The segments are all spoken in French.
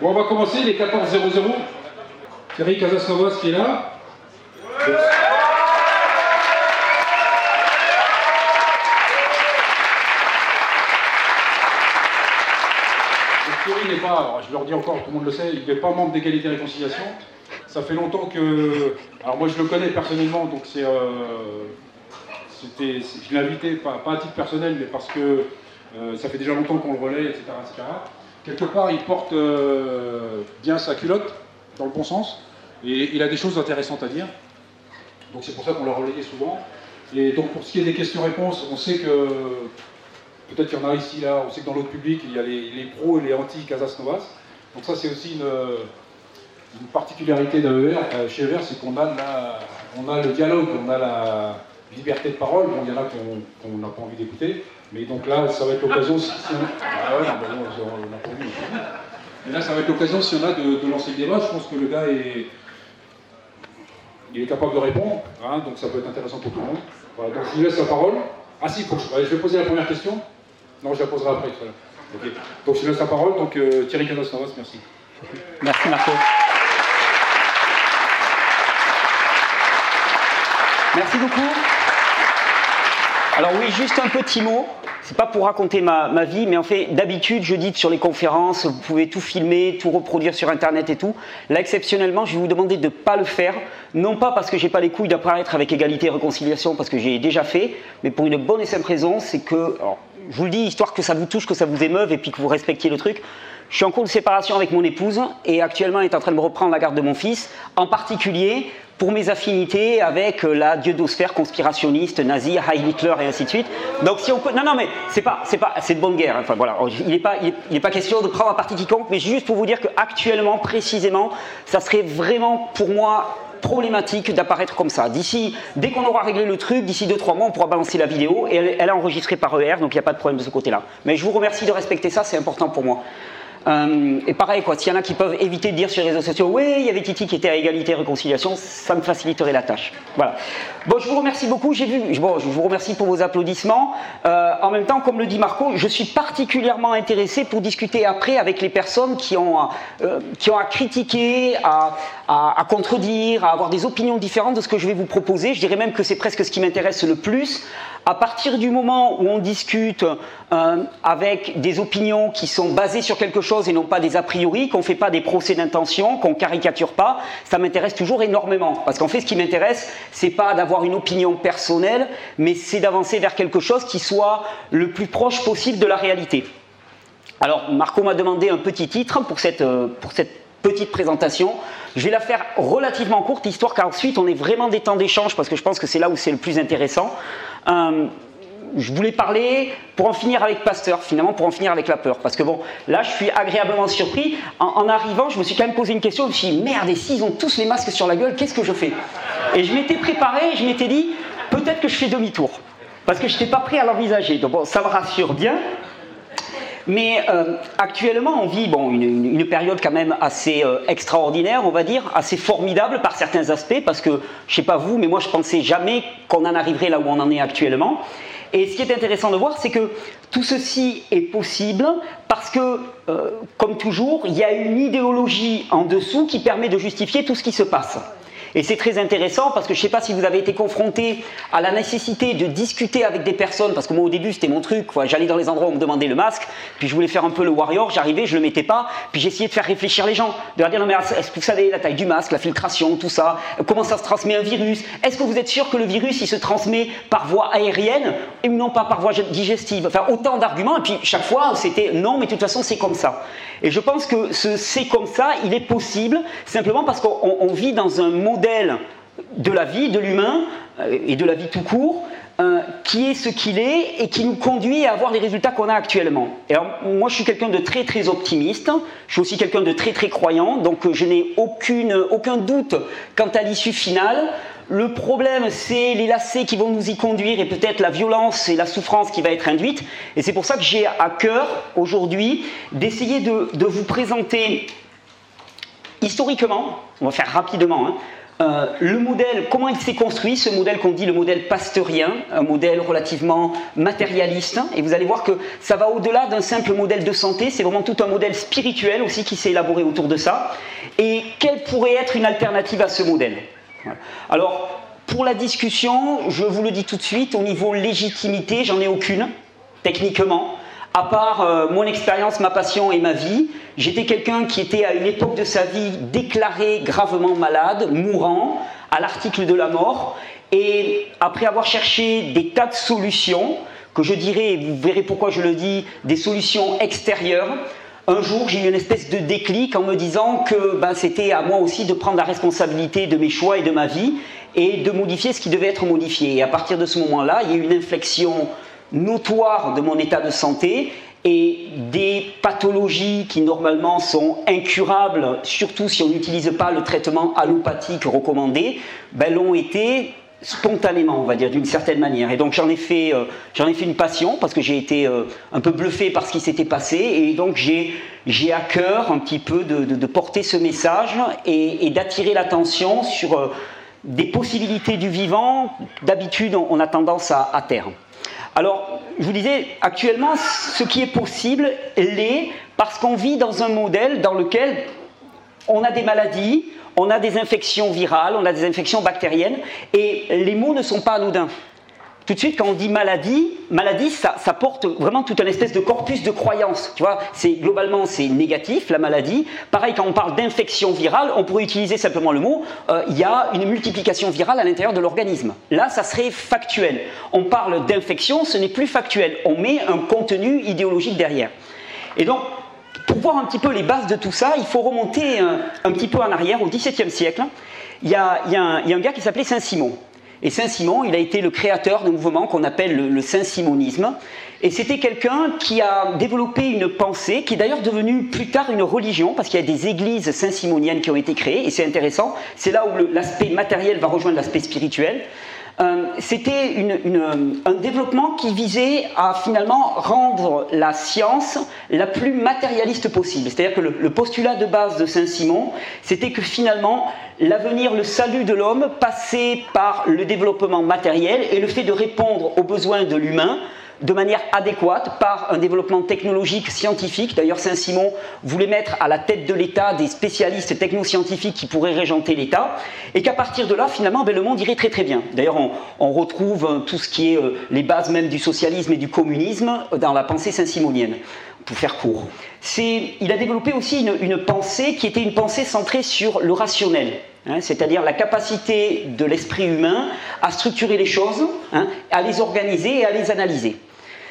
Bon, on va commencer, les 14 0 Thierry Casasnovas qui est là. Thierry n'est pas, je leur dis encore, tout le monde le sait, il n'est pas membre d'égalité et réconciliation. Ça fait longtemps que. Alors moi je le connais personnellement, donc c'est. Euh, c'était, je l'ai invité, pas, à titre personnel, mais parce que euh, ça fait déjà longtemps qu'on le relaie, etc., Quelque part, il porte euh, bien sa culotte, dans le bon sens, et il a des choses intéressantes à dire. Donc c'est pour ça qu'on l'a relayé souvent. Et donc pour ce qui est des questions-réponses, on sait que peut-être qu'il y en a ici, là, on sait que dans l'autre public, il y a les, pros et les anti-Casas Novas. Donc ça c'est aussi une, particularité d'AER, euh, chez ER, c'est qu'on a, on a le dialogue, on a la liberté de parole. Bon, il y en a qu'on n'a pas envie d'écouter. Mais donc là, ça va être l'occasion, si, on... Ah ouais, on a pas envie. Mais là, ça va être l'occasion, si on a, de, lancer le débat. Je pense que le gars est, il est capable de répondre, hein, donc ça peut être intéressant pour tout le monde. Voilà, donc je vous laisse la parole. Ah si, je vais poser la première question. Non, je la poserai après. Donc je vous laisse la parole. Donc euh, Thierry Canos-Navas, merci. Merci Marco. Merci beaucoup. Alors oui, juste un petit mot. C'est pas pour raconter ma, vie, mais en fait, d'habitude, je dis sur les conférences, vous pouvez tout filmer, tout reproduire sur Internet et tout. Là, exceptionnellement, je vais vous demander de ne pas le faire. Non pas parce que j'ai pas les couilles d'apparaître avec égalité et réconciliation, parce que j'ai déjà fait, mais pour une bonne et simple raison, c'est que, je vous le dis, histoire que ça vous touche, que ça vous émeuve et puis que vous respectiez le truc. Je suis en cours de séparation avec mon épouse et actuellement elle est en train de me reprendre la garde de mon fils, en particulier pour mes affinités avec euh, la diodosphère conspirationniste nazie, Heil Hitler et ainsi de suite. Donc non non mais c'est pas c'est pas c'est de bonne guerre. Enfin voilà, il n'est pas il pas question de prendre un parti quiconque, mais juste pour vous dire que actuellement précisément, ça serait vraiment pour moi problématique d'apparaître comme ça. D'ici, dès qu'on aura réglé le truc, d'ici 2-3 mois, on pourra balancer la vidéo et elle, elle est enregistrée par ER, donc il n'y a pas de problème de ce côté-là. Mais je vous remercie de respecter ça, c'est important pour moi. Euh, et pareil, quoi, s'il y en a qui peuvent éviter de dire sur les réseaux sociaux, oui, il y avait Titi qui était à égalité et réconciliation, ça me faciliterait la tâche. Voilà. Bon, je vous remercie beaucoup. J'ai vu, bon, je vous remercie pour vos applaudissements. Euh, en même temps, comme le dit Marco, je suis particulièrement intéressé pour discuter après avec les personnes qui ont, euh, qui ont à critiquer, à, à, à, contredire, à avoir des opinions différentes de ce que je vais vous proposer. Je dirais même que c'est presque ce qui m'intéresse le plus. À partir du moment où on discute euh, avec des opinions qui sont basées sur quelque chose et non pas des a priori, qu'on ne fait pas des procès d'intention, qu'on caricature pas, ça m'intéresse toujours énormément. Parce qu'en fait, ce qui m'intéresse, c'est pas d'avoir une opinion personnelle, mais c'est d'avancer vers quelque chose qui soit le plus proche possible de la réalité. Alors, Marco m'a demandé un petit titre pour cette, euh, pour cette petite présentation. Je vais la faire relativement courte, histoire qu'ensuite on ait vraiment des temps d'échange, parce que je pense que c'est là où c'est le plus intéressant. Euh, je voulais parler pour en finir avec Pasteur, finalement, pour en finir avec la peur. Parce que bon, là, je suis agréablement surpris. En, arrivant, je me suis quand même posé une question. Je me suis dit, merde, et s'ils ont tous les masques sur la gueule, qu'est-ce que je fais? Et je m'étais préparé, je m'étais dit, peut-être que je fais demi-tour. Parce que je n'étais pas prêt à l'envisager. Donc bon, ça me rassure bien. Mais euh, actuellement, on vit bon, une, période quand même assez euh, extraordinaire, on va dire, assez formidable par certains aspects, parce que, je sais pas vous, mais moi je pensais jamais qu'on en arriverait là où on en est actuellement. Et ce qui est intéressant de voir, c'est que tout ceci est possible parce que, euh, comme toujours, il y a une idéologie en dessous qui permet de justifier tout ce qui se passe. Et c'est très intéressant parce que je ne sais pas si vous avez été confronté à la nécessité de discuter avec des personnes, parce que moi au début c'était mon truc, j'allais dans les endroits où on me demandait le masque, puis je voulais faire un peu le warrior, j'arrivais, je le mettais pas, puis j'essayais de faire réfléchir les gens, de leur dire non mais est-ce que vous savez la taille du masque, la filtration, tout ça, comment ça se transmet un virus, est-ce que vous êtes sûr que le virus il se transmet par voie aérienne et non pas par voie digestive, enfin autant d'arguments, et puis chaque fois c'était non mais de toute façon c'est comme ça. Et je pense que ce c'est comme ça, il est possible, simplement parce qu'on vit dans un modèle de la vie, de l'humain, euh, et de la vie tout court, euh, qui est ce qu'il est et qui nous conduit à avoir les résultats qu'on a actuellement. Et moi, je suis quelqu'un de très très optimiste. Je suis aussi quelqu'un de très très croyant. Donc, je n'ai aucun doute quant à l'issue finale. Le problème, c'est les lacets qui vont nous y conduire et peut-être la violence et la souffrance qui va être induite. Et c'est pour ça que j'ai à cœur aujourd'hui d'essayer de, vous présenter historiquement, on va faire rapidement, hein, euh, le modèle, comment il s'est construit, ce modèle qu'on dit le modèle pasteurien, un modèle relativement matérialiste, et vous allez voir que ça va au-delà d'un simple modèle de santé, c'est vraiment tout un modèle spirituel aussi qui s'est élaboré autour de ça, et quelle pourrait être une alternative à ce modèle? Alors, pour la discussion, je vous le dis tout de suite, au niveau légitimité, j'en ai aucune, techniquement à part euh, mon expérience, ma passion et ma vie, j'étais quelqu'un qui était à une époque de sa vie déclaré gravement malade, mourant, à l'article de la mort, et après avoir cherché des tas de solutions, que je dirais, vous verrez pourquoi je le dis, des solutions extérieures, un jour, j'ai eu une espèce de déclic en me disant que ben, c'était à moi aussi de prendre la responsabilité de mes choix et de ma vie et de modifier ce qui devait être modifié. Et à partir de ce moment-là, il y a eu une inflexion notoire de mon état de santé et des pathologies qui normalement sont incurables, surtout si on n'utilise pas le traitement allopathique recommandé, ben, l'ont été spontanément, on va dire, d'une certaine manière. Et donc j'en ai fait, euh, une passion parce que j'ai été euh, un peu bluffé par ce qui s'était passé, et donc j'ai, à cœur un petit peu de, porter ce message et, d'attirer l'attention sur euh, des possibilités du vivant. D'habitude, on, a tendance à, à. Alors, je vous disais, actuellement, ce qui est possible l'est parce qu'on vit dans un modèle dans lequel on a des maladies, on a des infections virales, on a des infections bactériennes, et les mots ne sont pas anodins tout de suite, quand on dit maladie, maladie, ça, porte vraiment tout un espèce de corpus de croyances. Tu vois, c'est globalement c'est négatif la maladie. Pareil, quand on parle d'infection virale, on pourrait utiliser simplement le mot euh, il y a une multiplication virale à l'intérieur de l'organisme. Là, ça serait factuel. On parle d'infection, ce n'est plus factuel. On met un contenu idéologique derrière. Et donc, pour voir un petit peu les bases de tout ça, il faut remonter un, petit peu en arrière, au XVIIe siècle. Il y a un gars qui s'appelait Saint-Simon. Et Saint-Simon, il a été le créateur d'un mouvement qu'on appelle le, Saint-Simonisme. Et c'était quelqu'un qui a développé une pensée, qui est d'ailleurs devenue plus tard une religion, parce qu'il y a des églises saint-simoniennes qui ont été créées, et c'est intéressant. C'est là où l'aspect matériel va rejoindre l'aspect spirituel. Euh, c'était un développement qui visait à finalement rendre la science la plus matérialiste possible. C'est-à-dire que le, postulat de base de Saint-Simon, c'était que finalement l'avenir, le salut de l'homme passait par le développement matériel et le fait de répondre aux besoins de l'humain de manière adéquate par un développement technologique, scientifique. D'ailleurs, Saint-Simon voulait mettre à la tête de l'État des spécialistes technoscientifiques qui pourraient régenter l'État, et qu'à partir de là, finalement, ben, le monde irait très très bien. D'ailleurs, on, retrouve euh, tout ce qui est euh, les bases même du socialisme et du communisme dans la pensée saint-simonienne pour faire court. Il a développé aussi une, pensée qui était une pensée centrée sur le rationnel. Hein, c'est-à-dire la capacité de l'esprit humain à structurer les choses, hein, à les organiser et à les analyser.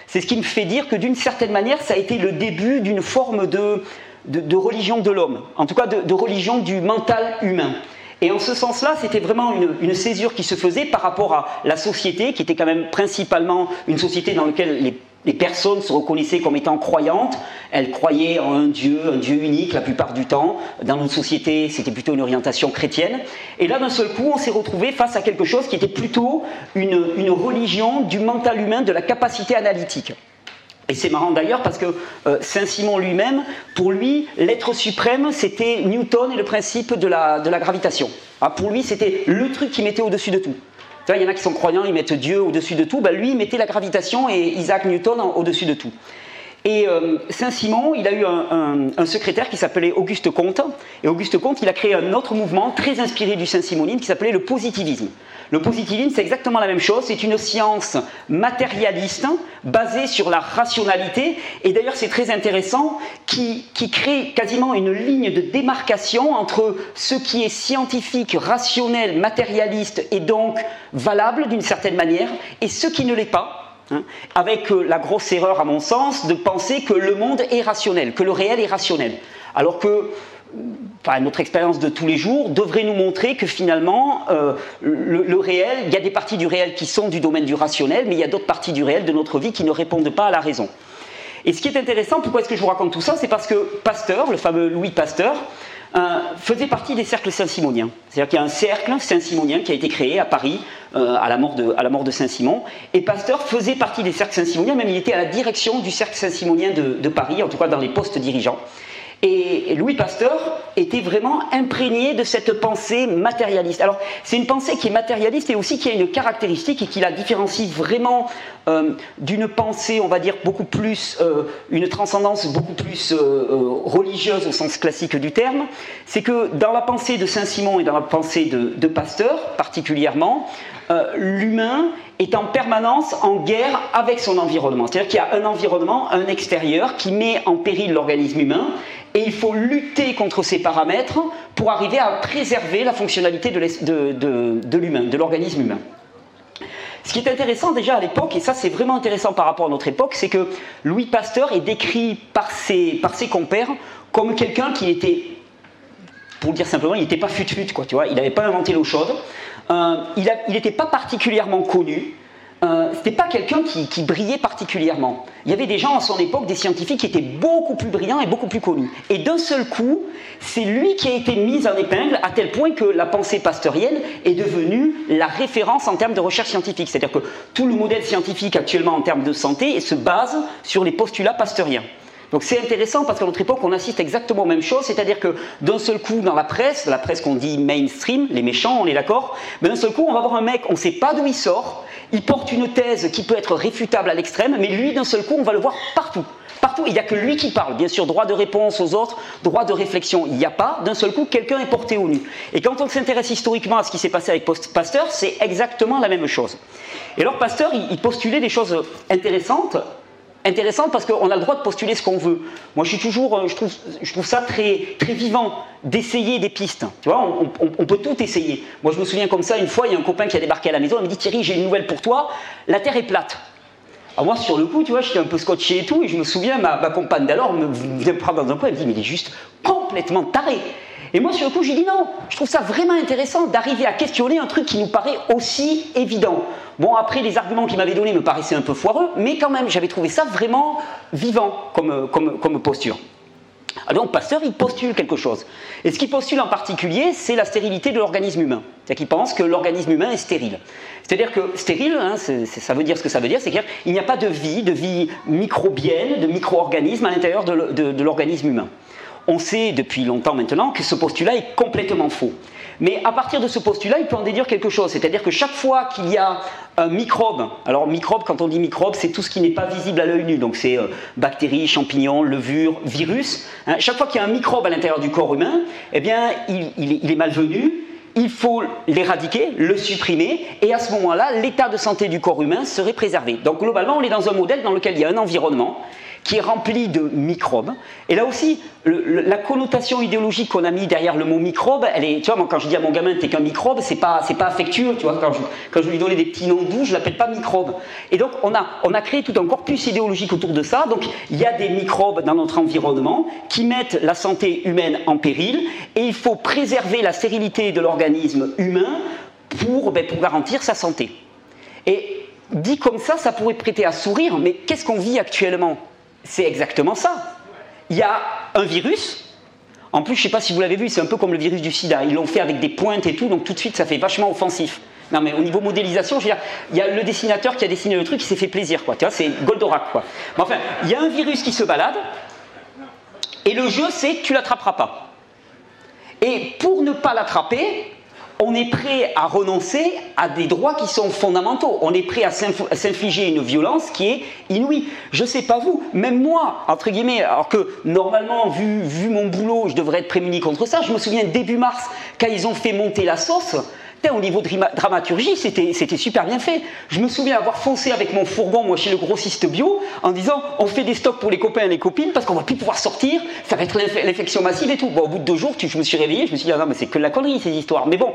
C'est ce qui me fait dire que d'une certaine manière, ça a été le début d'une forme de, de, religion de l'homme, en tout cas de, de, religion du mental humain. Et en ce sens-là, c'était vraiment une, une, césure qui se faisait par rapport à la société, qui était quand même principalement une société dans laquelle les les personnes se reconnaissaient comme étant croyantes, elles croyaient en un Dieu, un Dieu unique la plupart du temps. Dans notre société, c'était plutôt une orientation chrétienne. Et là, d'un seul coup, on s'est retrouvé face à quelque chose qui était plutôt une, religion du mental humain, de la capacité analytique. Et c'est marrant d'ailleurs parce que euh, Saint-Simon lui-même, pour lui, l'être suprême, c'était Newton et le principe de la, gravitation. Ah, pour lui, c'était le truc qui mettait au-dessus de tout il y en a qui sont croyants, ils mettent Dieu au-dessus de tout. Ben, lui, il mettait la gravitation et Isaac Newton au-dessus de tout. Et euh, Saint-Simon, il a eu un, secrétaire qui s'appelait Auguste Comte. Et Auguste Comte, il a créé un autre mouvement très inspiré du Saint-Simonisme qui s'appelait le positivisme. Le positivisme, c'est exactement la même chose. C'est une science matérialiste basée sur la rationalité. Et d'ailleurs, c'est très intéressant, qui, qui crée quasiment une ligne de démarcation entre ce qui est scientifique, rationnel, matérialiste et donc valable d'une certaine manière, et ce qui ne l'est pas Hein, avec euh, la grosse erreur, à mon sens, de penser que le monde est rationnel, que le réel est rationnel. Alors que notre expérience de tous les jours devrait nous montrer que finalement, euh, le, réel, il y a des parties du réel qui sont du domaine du rationnel, mais il y a d'autres parties du réel de notre vie qui ne répondent pas à la raison. Et ce qui est intéressant, pourquoi est-ce que je vous raconte tout ça C'est parce que Pasteur, le fameux Louis Pasteur, euh, faisait partie des cercles saint-simoniens. C'est-à-dire qu'il y a un cercle saint-simonien qui a été créé à Paris euh, à, la mort de, à la mort de Saint-Simon. Et Pasteur faisait partie des cercles saint-simoniens, même il était à la direction du cercle saint-simonien de, Paris, en tout cas dans les postes dirigeants. Et Louis Pasteur était vraiment imprégné de cette pensée matérialiste. Alors, c'est une pensée qui est matérialiste et aussi qui a une caractéristique et qui la différencie vraiment euh, d'une pensée, on va dire, beaucoup plus, euh, une transcendance beaucoup plus religieuse au sens classique du terme. C'est que dans la pensée de Saint-Simon et dans la pensée de, de Pasteur, particulièrement, l'humain est en permanence en guerre avec son environnement. C'est-à-dire qu'il y a un environnement, un extérieur, qui met en péril l'organisme humain et il faut lutter contre ces paramètres pour arriver à préserver la fonctionnalité de l'humain, de l'organisme humain. Ce qui est intéressant déjà à l'époque, et ça c'est vraiment intéressant par rapport à notre époque, c'est que Louis Pasteur est décrit par ses, par ses compères comme quelqu'un qui était, pour le dire simplement, il n'était pas fut-fut, quoi, tu vois, il n'avait pas inventé l'eau chaude, euh, il n'était pas particulièrement connu, euh, c'était pas quelqu'un qui, brillait particulièrement. Il y avait des gens à son époque, des scientifiques, qui étaient beaucoup plus brillants et beaucoup plus connus. Et d'un seul coup, c'est lui qui a été mis en épingle à tel point que la pensée pasteurienne est devenue la référence en termes de recherche scientifique. C'est-à-dire que tout le modèle scientifique actuellement en termes de santé se base sur les postulats pasteuriens. Donc c'est intéressant parce qu'à notre époque, on assiste exactement aux mêmes choses, c'est-à-dire que d'un seul coup, dans la presse, la presse qu'on dit mainstream, les méchants, on est d'accord, mais d'un seul coup, on va voir un mec, on ne sait pas d'où il sort, il porte une thèse qui peut être réfutable à l'extrême, mais lui, d'un seul coup, on va le voir partout. Partout, il n'y a que lui qui parle. Bien sûr, droit de réponse aux autres, droit de réflexion, il n'y a pas. D'un seul coup, quelqu'un est porté au nu. Et quand on s'intéresse historiquement à ce qui s'est passé avec Pasteur, c'est exactement la même chose. Et alors, Pasteur, il postulait des choses intéressantes intéressante parce qu'on a le droit de postuler ce qu'on veut. Moi, je toujours, euh, je trouve, ça très, vivant d'essayer des pistes. Tu vois, on, peut tout essayer. Moi, je me souviens comme ça, une fois, il y a un copain qui a débarqué à la maison, il me dit Thierry, j'ai une nouvelle pour toi, la Terre est plate. Alors moi, sur le coup, tu vois, j'étais un peu scotché et tout, et je me souviens, ma, compagne d'alors me vient prendre dans un coin, elle me dit, mais il est juste complètement taré. Et moi, sur le coup, j'ai dit non, je trouve ça vraiment intéressant d'arriver à questionner un truc qui nous paraît aussi évident. Bon, après, les arguments qu'il m'avait donnés me paraissaient un peu foireux, mais quand même, j'avais trouvé ça vraiment vivant comme, comme, comme posture. Alors, Pasteur, il postule quelque chose. Et ce qu'il postule en particulier, c'est la stérilité de l'organisme humain. C'est-à-dire qu'il pense que l'organisme humain est stérile. C'est-à-dire que stérile, hein, ça veut dire ce que ça veut dire, c'est qu'il n'y a pas de vie, de vie microbienne, de micro-organisme à l'intérieur de l'organisme humain on sait depuis longtemps maintenant que ce postulat est complètement faux. Mais à partir de ce postulat, il peut en déduire quelque chose. C'est-à-dire que chaque fois qu'il y a un microbe, alors microbe, quand on dit microbe, c'est tout ce qui n'est pas visible à l'œil nu. Donc c'est euh, bactéries, champignons, levures, virus. Hein. chaque fois qu'il y a un microbe à l'intérieur du corps humain, eh bien, il est malvenu, il faut l'éradiquer, le supprimer, et à ce moment-là, l'état de santé du corps humain serait préservé. Donc globalement, on est dans un modèle dans lequel il y a un environnement qui est rempli de microbes. Et là aussi, la connotation idéologique qu'on a mis derrière le mot microbe, elle est, tu vois, quand je dis à mon gamin t'es qu'un microbe, c'est pas, c'est pas affectueux, tu vois, quand je, quand je lui donnais des petits noms doux, je l'appelle pas microbe. Et donc on a, on a créé tout un corpus idéologique autour de ça. Donc il y a des microbes dans notre environnement qui mettent la santé humaine en péril, et il faut préserver la stérilité de l'organisme humain pour, ben, pour garantir sa santé. Et dit comme ça, ça pourrait prêter à sourire, mais qu'est-ce qu'on vit actuellement? C'est exactement ça. Il y a un virus. En plus, je ne sais pas si vous l'avez vu, c'est un peu comme le virus du sida. Ils l'ont fait avec des pointes et tout, donc tout de suite, ça fait vachement offensif. Non, mais au niveau modélisation, je veux dire, il y a le dessinateur qui a dessiné le truc, qui s'est fait plaisir, quoi. Tu vois, c'est Goldorak, quoi. Mais enfin, il y a un virus qui se balade, et le jeu, c'est tu l'attraperas pas. Et pour ne pas l'attraper, on est prêt à renoncer à des droits qui sont fondamentaux. On est prêt à s'infliger une violence qui est inouïe. Je ne sais pas vous, même moi, entre guillemets, alors que normalement, vu, vu mon boulot, je devrais être prémuni contre ça. Je me souviens début mars, quand ils ont fait monter la sauce, au niveau de dramaturgie, c'était super bien fait. Je me souviens avoir foncé avec mon fourgon, moi, chez le grossiste bio, en disant on fait des stocks pour les copains et les copines parce qu'on va plus pouvoir sortir, ça va être l'infection massive et tout. Bon, au bout de deux jours, je me suis réveillé, je me suis dit ah non, mais c'est que la connerie ces histoires. Mais bon,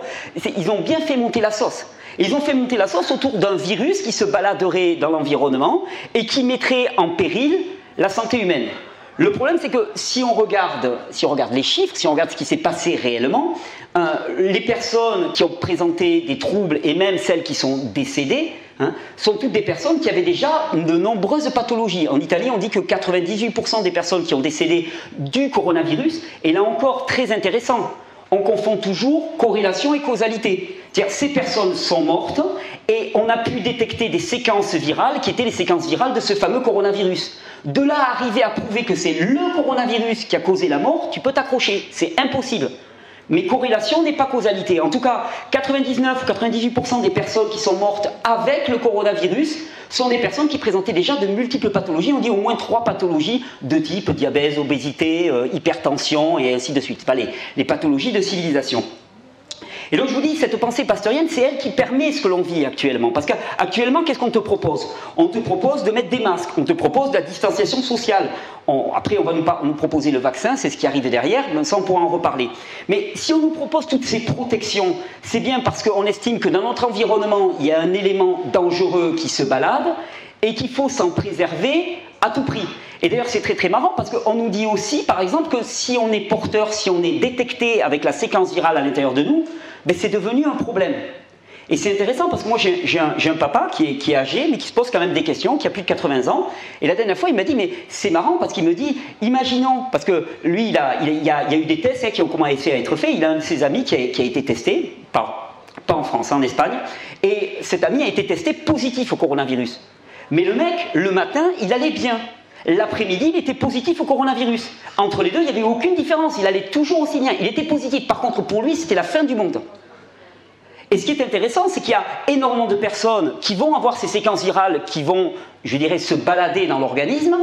ils ont bien fait monter la sauce. Ils ont fait monter la sauce autour d'un virus qui se baladerait dans l'environnement et qui mettrait en péril la santé humaine. Le problème, c'est que si on, regarde, si on regarde les chiffres, si on regarde ce qui s'est passé réellement, euh, les personnes qui ont présenté des troubles et même celles qui sont décédées hein, sont toutes des personnes qui avaient déjà de nombreuses pathologies. En Italie, on dit que 98% des personnes qui ont décédé du coronavirus, et là encore très intéressant, on confond toujours corrélation et causalité. Ces personnes sont mortes et on a pu détecter des séquences virales qui étaient les séquences virales de ce fameux coronavirus. De là à arriver à prouver que c'est le coronavirus qui a causé la mort, tu peux t'accrocher. C'est impossible. Mais corrélation n'est pas causalité. En tout cas, 99 ou 98% des personnes qui sont mortes avec le coronavirus sont des personnes qui présentaient déjà de multiples pathologies. On dit au moins trois pathologies de type diabète, obésité, euh, hypertension et ainsi de suite. Enfin, les pathologies de civilisation. Et donc je vous dis, cette pensée pasteurienne, c'est elle qui permet ce que l'on vit actuellement. Parce qu'actuellement, qu'est-ce qu'on te propose? On te propose de mettre des masques, on te propose de la distanciation sociale. après, on va nous, proposer le vaccin, c'est ce qui arrive derrière, mais ça on pourra en reparler. Mais si on nous propose toutes ces protections, c'est bien parce qu'on estime que dans notre environnement, il y a un élément dangereux qui se balade et qu'il faut s'en préserver à tout prix. Et d'ailleurs, c'est très très marrant parce qu'on nous dit aussi, par exemple, que si on est porteur, si on est détecté avec la séquence virale à l'intérieur de nous, ben, c'est devenu un problème. Et c'est intéressant parce que moi j'ai un, papa qui est, qui est, âgé mais qui se pose quand même des questions, qui a plus de 80 ans. Et la dernière fois il m'a dit mais c'est marrant parce qu'il me dit imaginons, parce que lui il, a, il, y, a, eu des tests hein, qui ont commencé à être faits, il a un de ses amis qui a, qui été testé, pas, pas en France, en Espagne, et cet ami a été testé positif au coronavirus. Mais le mec, le matin, il allait bien. L'après-midi, il était positif au coronavirus. Entre les deux, il n'y avait aucune différence. Il allait toujours aussi bien. Il était positif. Par contre, pour lui, c'était la fin du monde. Et ce qui est intéressant, c'est qu'il y a énormément de personnes qui vont avoir ces séquences virales qui vont, je dirais, se balader dans l'organisme,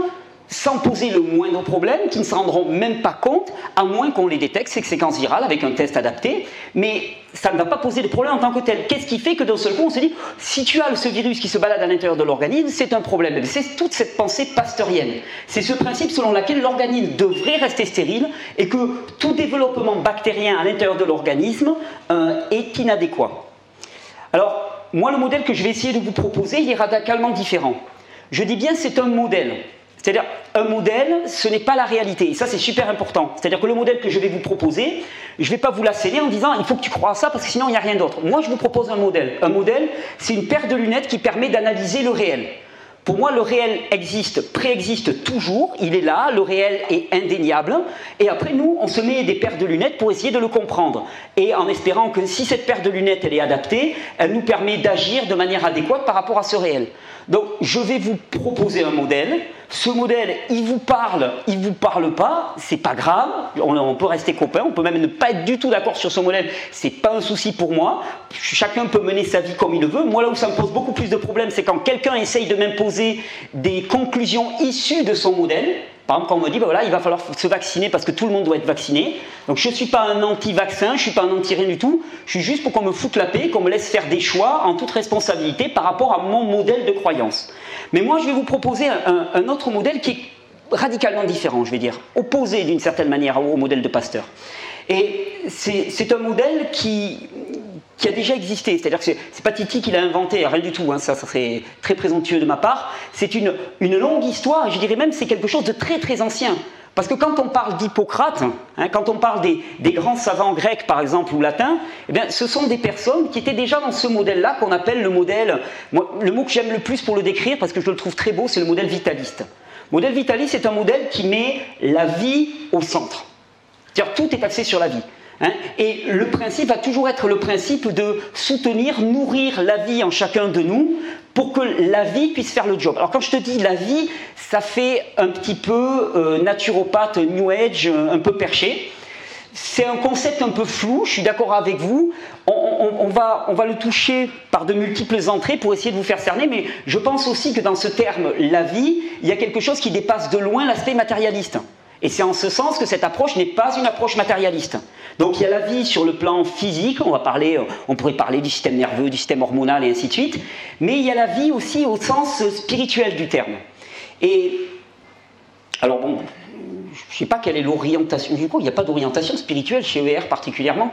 sans poser le moindre problème, qui ne se rendront même pas compte, à moins qu'on les détecte, ces séquences virales, avec un test adapté, mais ça ne va pas poser de problème en tant que tel. Qu'est-ce qui fait que d'un seul coup, on se dit, si tu as ce virus qui se balade à l'intérieur de l'organisme, c'est un problème. C'est toute cette pensée pasteurienne. C'est ce principe selon lequel l'organisme devrait rester stérile et que tout développement bactérien à l'intérieur de l'organisme euh, est inadéquat. Alors, moi, le modèle que je vais essayer de vous proposer, il est radicalement différent. Je dis bien c'est un modèle. C'est-à-dire, un modèle, ce n'est pas la réalité. Et ça, c'est super important. C'est-à-dire que le modèle que je vais vous proposer, je ne vais pas vous la céder en disant il faut que tu crois à ça parce que sinon il n'y a rien d'autre. Moi, je vous propose un modèle. Un modèle, c'est une paire de lunettes qui permet d'analyser le réel. Pour moi, le réel existe, préexiste toujours, il est là, le réel est indéniable, et après nous, on se met des paires de lunettes pour essayer de le comprendre, et en espérant que si cette paire de lunettes, elle est adaptée, elle nous permet d'agir de manière adéquate par rapport à ce réel. Donc, je vais vous proposer un modèle, ce modèle, il vous parle, il vous parle pas, c'est pas grave, on, peut rester copains, on peut même ne pas être du tout d'accord sur ce modèle, c'est pas un souci pour moi. Chacun peut mener sa vie comme il le veut. Moi, là où ça me pose beaucoup plus de problèmes, c'est quand quelqu'un essaye de m'imposer des conclusions issues de son modèle. Par exemple, quand on me dit, bah voilà, il va falloir se vacciner parce que tout le monde doit être vacciné. Donc je ne suis pas un anti-vaccin, je ne suis pas un anti-rien du tout. Je suis juste pour qu'on me foute la paix, qu'on me laisse faire des choix en toute responsabilité par rapport à mon modèle de croyance. Mais moi, je vais vous proposer un, autre modèle qui est radicalement différent, je vais dire, opposé d'une certaine manière au modèle de Pasteur. Et c'est un modèle qui, qui a déjà existé. C'est-à-dire que c'est pas Titi qui l'a inventé, rien du tout, hein, ça, ça serait très présomptueux de ma part. C'est une, une longue histoire, je dirais même c'est quelque chose de très très ancien. Parce que quand on parle d'Hippocrate, hein, quand on parle des, des, grands savants grecs par exemple ou latins, eh bien, ce sont des personnes qui étaient déjà dans ce modèle-là qu'on appelle le modèle, le mot que j'aime le plus pour le décrire parce que je le trouve très beau, c'est le modèle vitaliste. Le modèle vitaliste, c'est un modèle qui met la vie au centre. C'est-à-dire tout est axé sur la vie. Hein? et le principe va toujours être le principe de soutenir, nourrir la vie en chacun de nous pour que la vie puisse faire le job. Alors quand je te dis la vie, ça fait un petit peu euh, naturopathe, New Age, un peu perché. C'est un concept un peu flou, je suis d'accord avec vous. On, va, on va le toucher par de multiples entrées pour essayer de vous faire cerner, mais je pense aussi que dans ce terme, la vie, il y a quelque chose qui dépasse de loin l'aspect matérialiste. Et c'est en ce sens que cette approche n'est pas une approche matérialiste. Donc il y a la vie sur le plan physique, on va parler, euh, on pourrait parler du système nerveux, du système hormonal et ainsi de suite, mais il y a la vie aussi au sens spirituel du terme. Et alors bon, je ne sais pas quelle est l'orientation, du coup il n'y a pas d'orientation spirituelle chez ER particulièrement.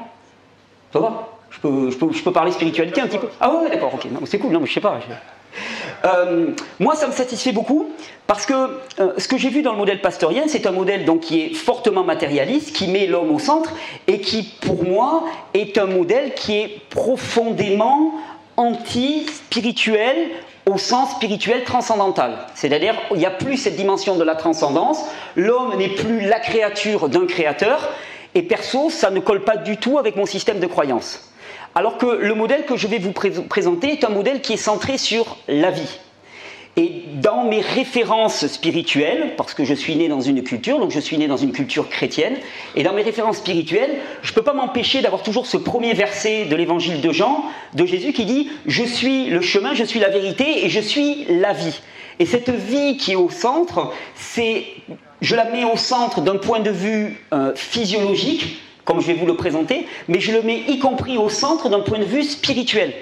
Ça va? Je peux, je, peux, parler spiritualité un petit peu? Ah ouais, d'accord, ok, c'est cool, non mais je sais pas. Euh, moi, ça me satisfait beaucoup parce que euh, ce que j'ai vu dans le modèle pasteurien, c'est un modèle donc, qui est fortement matérialiste, qui met l'homme au centre et qui, pour moi, est un modèle qui est profondément anti-spirituel au sens spirituel transcendantal. C'est-à-dire, il n'y a plus cette dimension de la transcendance, l'homme n'est plus la créature d'un créateur, et perso, ça ne colle pas du tout avec mon système de croyance. Alors que le modèle que je vais vous présenter est un modèle qui est centré sur la vie. Et dans mes références spirituelles, parce que je suis né dans une culture, donc je suis né dans une culture chrétienne, et dans mes références spirituelles, je ne peux pas m'empêcher d'avoir toujours ce premier verset de l'évangile de Jean, de Jésus, qui dit Je suis le chemin, je suis la vérité et je suis la vie. Et cette vie qui est au centre, c'est, je la mets au centre d'un point de vue euh, physiologique, comme je vais vous le présenter, mais je le mets y compris au centre d'un point de vue spirituel.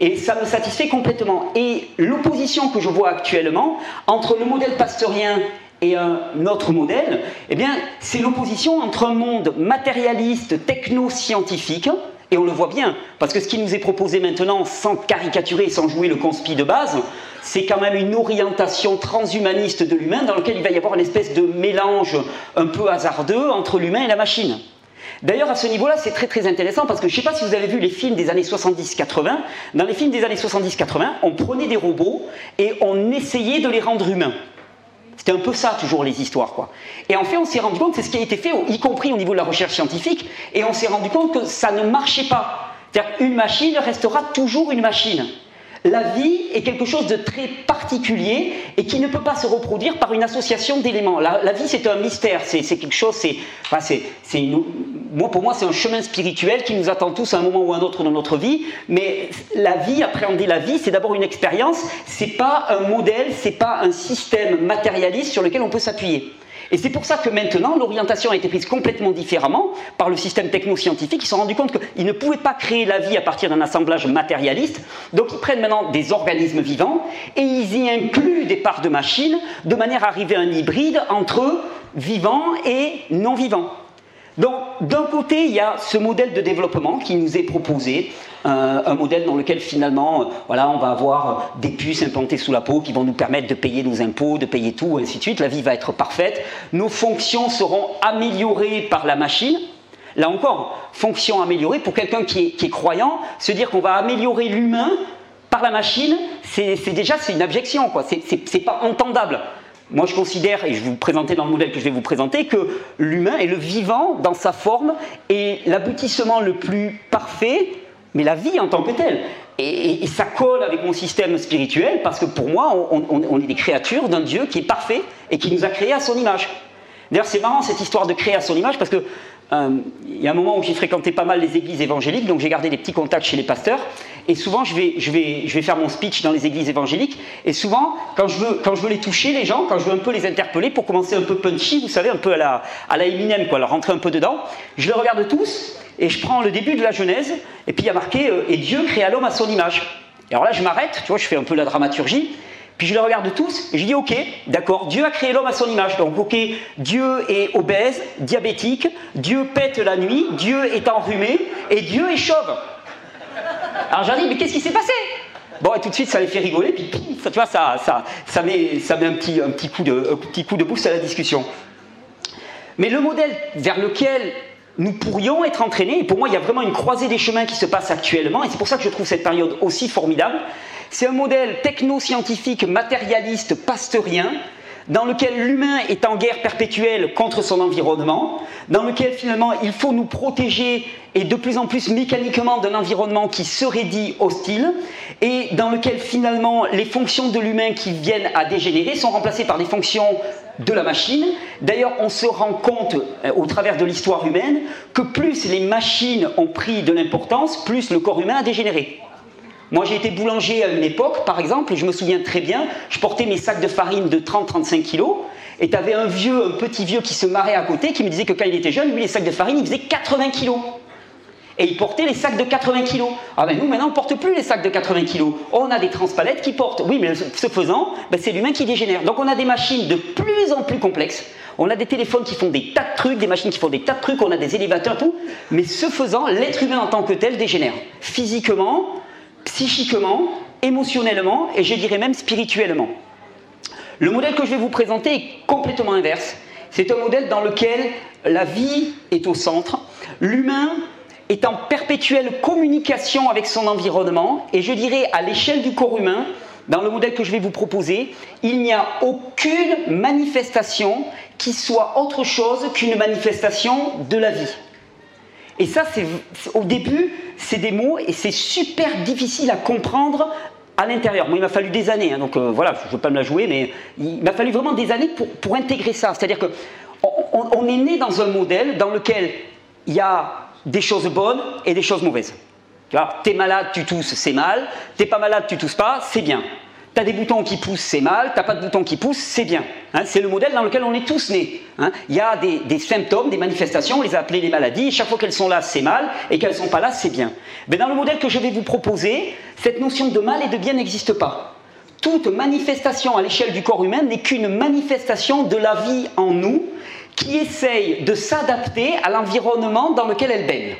Et ça me satisfait complètement. Et l'opposition que je vois actuellement entre le modèle pasteurien et un autre modèle, eh bien, c'est l'opposition entre un monde matérialiste, techno-scientifique, et on le voit bien, parce que ce qui nous est proposé maintenant, sans caricaturer, sans jouer le conspi de base, c'est quand même une orientation transhumaniste de l'humain dans lequel il va y avoir une espèce de mélange un peu hasardeux entre l'humain et la machine. D'ailleurs, à ce niveau-là, c'est très très intéressant parce que je ne sais pas si vous avez vu les films des années 70-80. Dans les films des années 70-80, on prenait des robots et on essayait de les rendre humains. C'était un peu ça, toujours, les histoires. Quoi. Et en fait, on s'est rendu compte, c'est ce qui a été fait, y compris au niveau de la recherche scientifique, et on s'est rendu compte que ça ne marchait pas. C'est-à-dire qu'une machine restera toujours une machine la vie est quelque chose de très particulier et qui ne peut pas se reproduire par une association d'éléments. La, vie, c'est un mystère, c'est quelque chose, c'est, moi, pour moi, c'est un chemin spirituel qui nous attend tous à un moment ou à un autre dans notre vie. Mais la vie, appréhender la vie, c'est d'abord une expérience, c'est pas un modèle, c'est pas un système matérialiste sur lequel on peut s'appuyer. Et c'est pour ça que maintenant, l'orientation a été prise complètement différemment par le système techno-scientifique. Ils se sont rendus compte qu'ils ne pouvaient pas créer la vie à partir d'un assemblage matérialiste. Donc ils prennent maintenant des organismes vivants et ils y incluent des parts de machines de manière à arriver à un hybride entre vivants et non vivants. Donc, d'un côté, il y a ce modèle de développement qui nous est proposé, euh, un modèle dans lequel finalement, euh, voilà, on va avoir des puces implantées sous la peau qui vont nous permettre de payer nos impôts, de payer tout, ainsi de suite. La vie va être parfaite. Nos fonctions seront améliorées par la machine. Là encore, fonction améliorée pour quelqu'un qui est, croyant, se dire qu'on va améliorer l'humain par la machine, c'est déjà c'est une abjection, quoi. C'est pas entendable. Moi, je considère, et je vous présenter dans le modèle que je vais vous présenter, que l'humain est le vivant dans sa forme et l'aboutissement le plus parfait, mais la vie en tant que telle. Et, ça colle avec mon système spirituel parce que pour moi, on, est des créatures d'un Dieu qui est parfait et qui nous a créés à son image. D'ailleurs, c'est marrant cette histoire de créer à son image parce que il y a un moment où j'ai fréquenté pas mal les églises évangéliques, donc j'ai gardé des petits contacts chez les pasteurs. Et souvent, je vais, je, vais, je vais faire mon speech dans les églises évangéliques. Et souvent, quand je, veux, quand je veux les toucher, les gens, quand je veux un peu les interpeller pour commencer un peu punchy, vous savez, un peu à la, à la Eminem, quoi, leur rentrer un peu dedans, je les regarde tous et je prends le début de la Genèse. Et puis il y a marqué euh, Et Dieu créa l'homme à son image. Et alors là, je m'arrête, tu vois, je fais un peu la dramaturgie. Puis je les regarde tous et je dis ok, d'accord, Dieu a créé l'homme à son image. Donc ok, Dieu est obèse, diabétique, Dieu pète la nuit, Dieu est enrhumé et Dieu est chauve. Alors j'ai dit mais qu'est-ce qui s'est passé? Bon, et tout de suite, ça les fait rigoler, puis ça, tu vois, ça, ça, ça met, un, petit, un, petit coup de, un petit coup de boost à la discussion. Mais le modèle vers lequel nous pourrions être entraînés, et pour moi, il y a vraiment une croisée des chemins qui se passe actuellement, et c'est pour ça que je trouve cette période aussi formidable, c'est un modèle techno-scientifique, matérialiste, pasteurien, dans lequel l'humain est en guerre perpétuelle contre son environnement, dans lequel finalement il faut nous protéger et de plus en plus mécaniquement d'un environnement qui serait dit hostile, et dans lequel finalement les fonctions de l'humain qui viennent à dégénérer sont remplacées par des fonctions de la machine. D'ailleurs, on se rend compte euh, au travers de l'histoire humaine que plus les machines ont pris de l'importance, plus le corps humain a dégénéré. Moi, j'ai été boulanger à une époque, par exemple, et je me souviens très bien, je portais mes sacs de farine de 30-35 kilos, et tu avais un vieux, un petit vieux qui se marrait à côté, qui me disait que quand il était jeune, lui, les sacs de farine, il faisait 80 kilos. Et il portait les sacs de 80 kilos. Ah ben nous, maintenant, on ne porte plus les sacs de 80 kilos. On a des transpalettes qui portent. Oui, mais ce faisant, ben, c'est l'humain qui dégénère. Donc on a des machines de plus en plus complexes. On a des téléphones qui font des tas de trucs, des machines qui font des tas de trucs, on a des élévateurs, tout. Mais ce faisant, l'être humain en tant que tel dégénère. Physiquement, psychiquement, émotionnellement et je dirais même spirituellement. Le modèle que je vais vous présenter est complètement inverse. C'est un modèle dans lequel la vie est au centre, l'humain est en perpétuelle communication avec son environnement et je dirais à l'échelle du corps humain, dans le modèle que je vais vous proposer, il n'y a aucune manifestation qui soit autre chose qu'une manifestation de la vie. Et ça, c'est au début, c'est des mots et c'est super difficile à comprendre à l'intérieur. Moi, il m'a fallu des années, hein, donc euh, voilà, je ne veux pas me la jouer, mais il m'a fallu vraiment des années pour, intégrer ça. C'est-à-dire que on, est né dans un modèle dans lequel il y a des choses bonnes et des choses mauvaises. Tu vois, t'es malade, tu tousses, c'est mal. T'es pas malade, tu tousses pas, c'est bien. T'as des boutons qui poussent, c'est mal. T'as pas de boutons qui poussent, c'est bien. Hein. c'est le modèle dans lequel on est tous nés. Hein. Il y a des, symptômes, des manifestations, on les a appelées les maladies. Et chaque fois qu'elles sont là, c'est mal. Et qu'elles sont pas là, c'est bien. Mais dans le modèle que je vais vous proposer, cette notion de mal et de bien n'existe pas. Toute manifestation à l'échelle du corps humain n'est qu'une manifestation de la vie en nous qui essaye de s'adapter à l'environnement dans lequel elle baigne.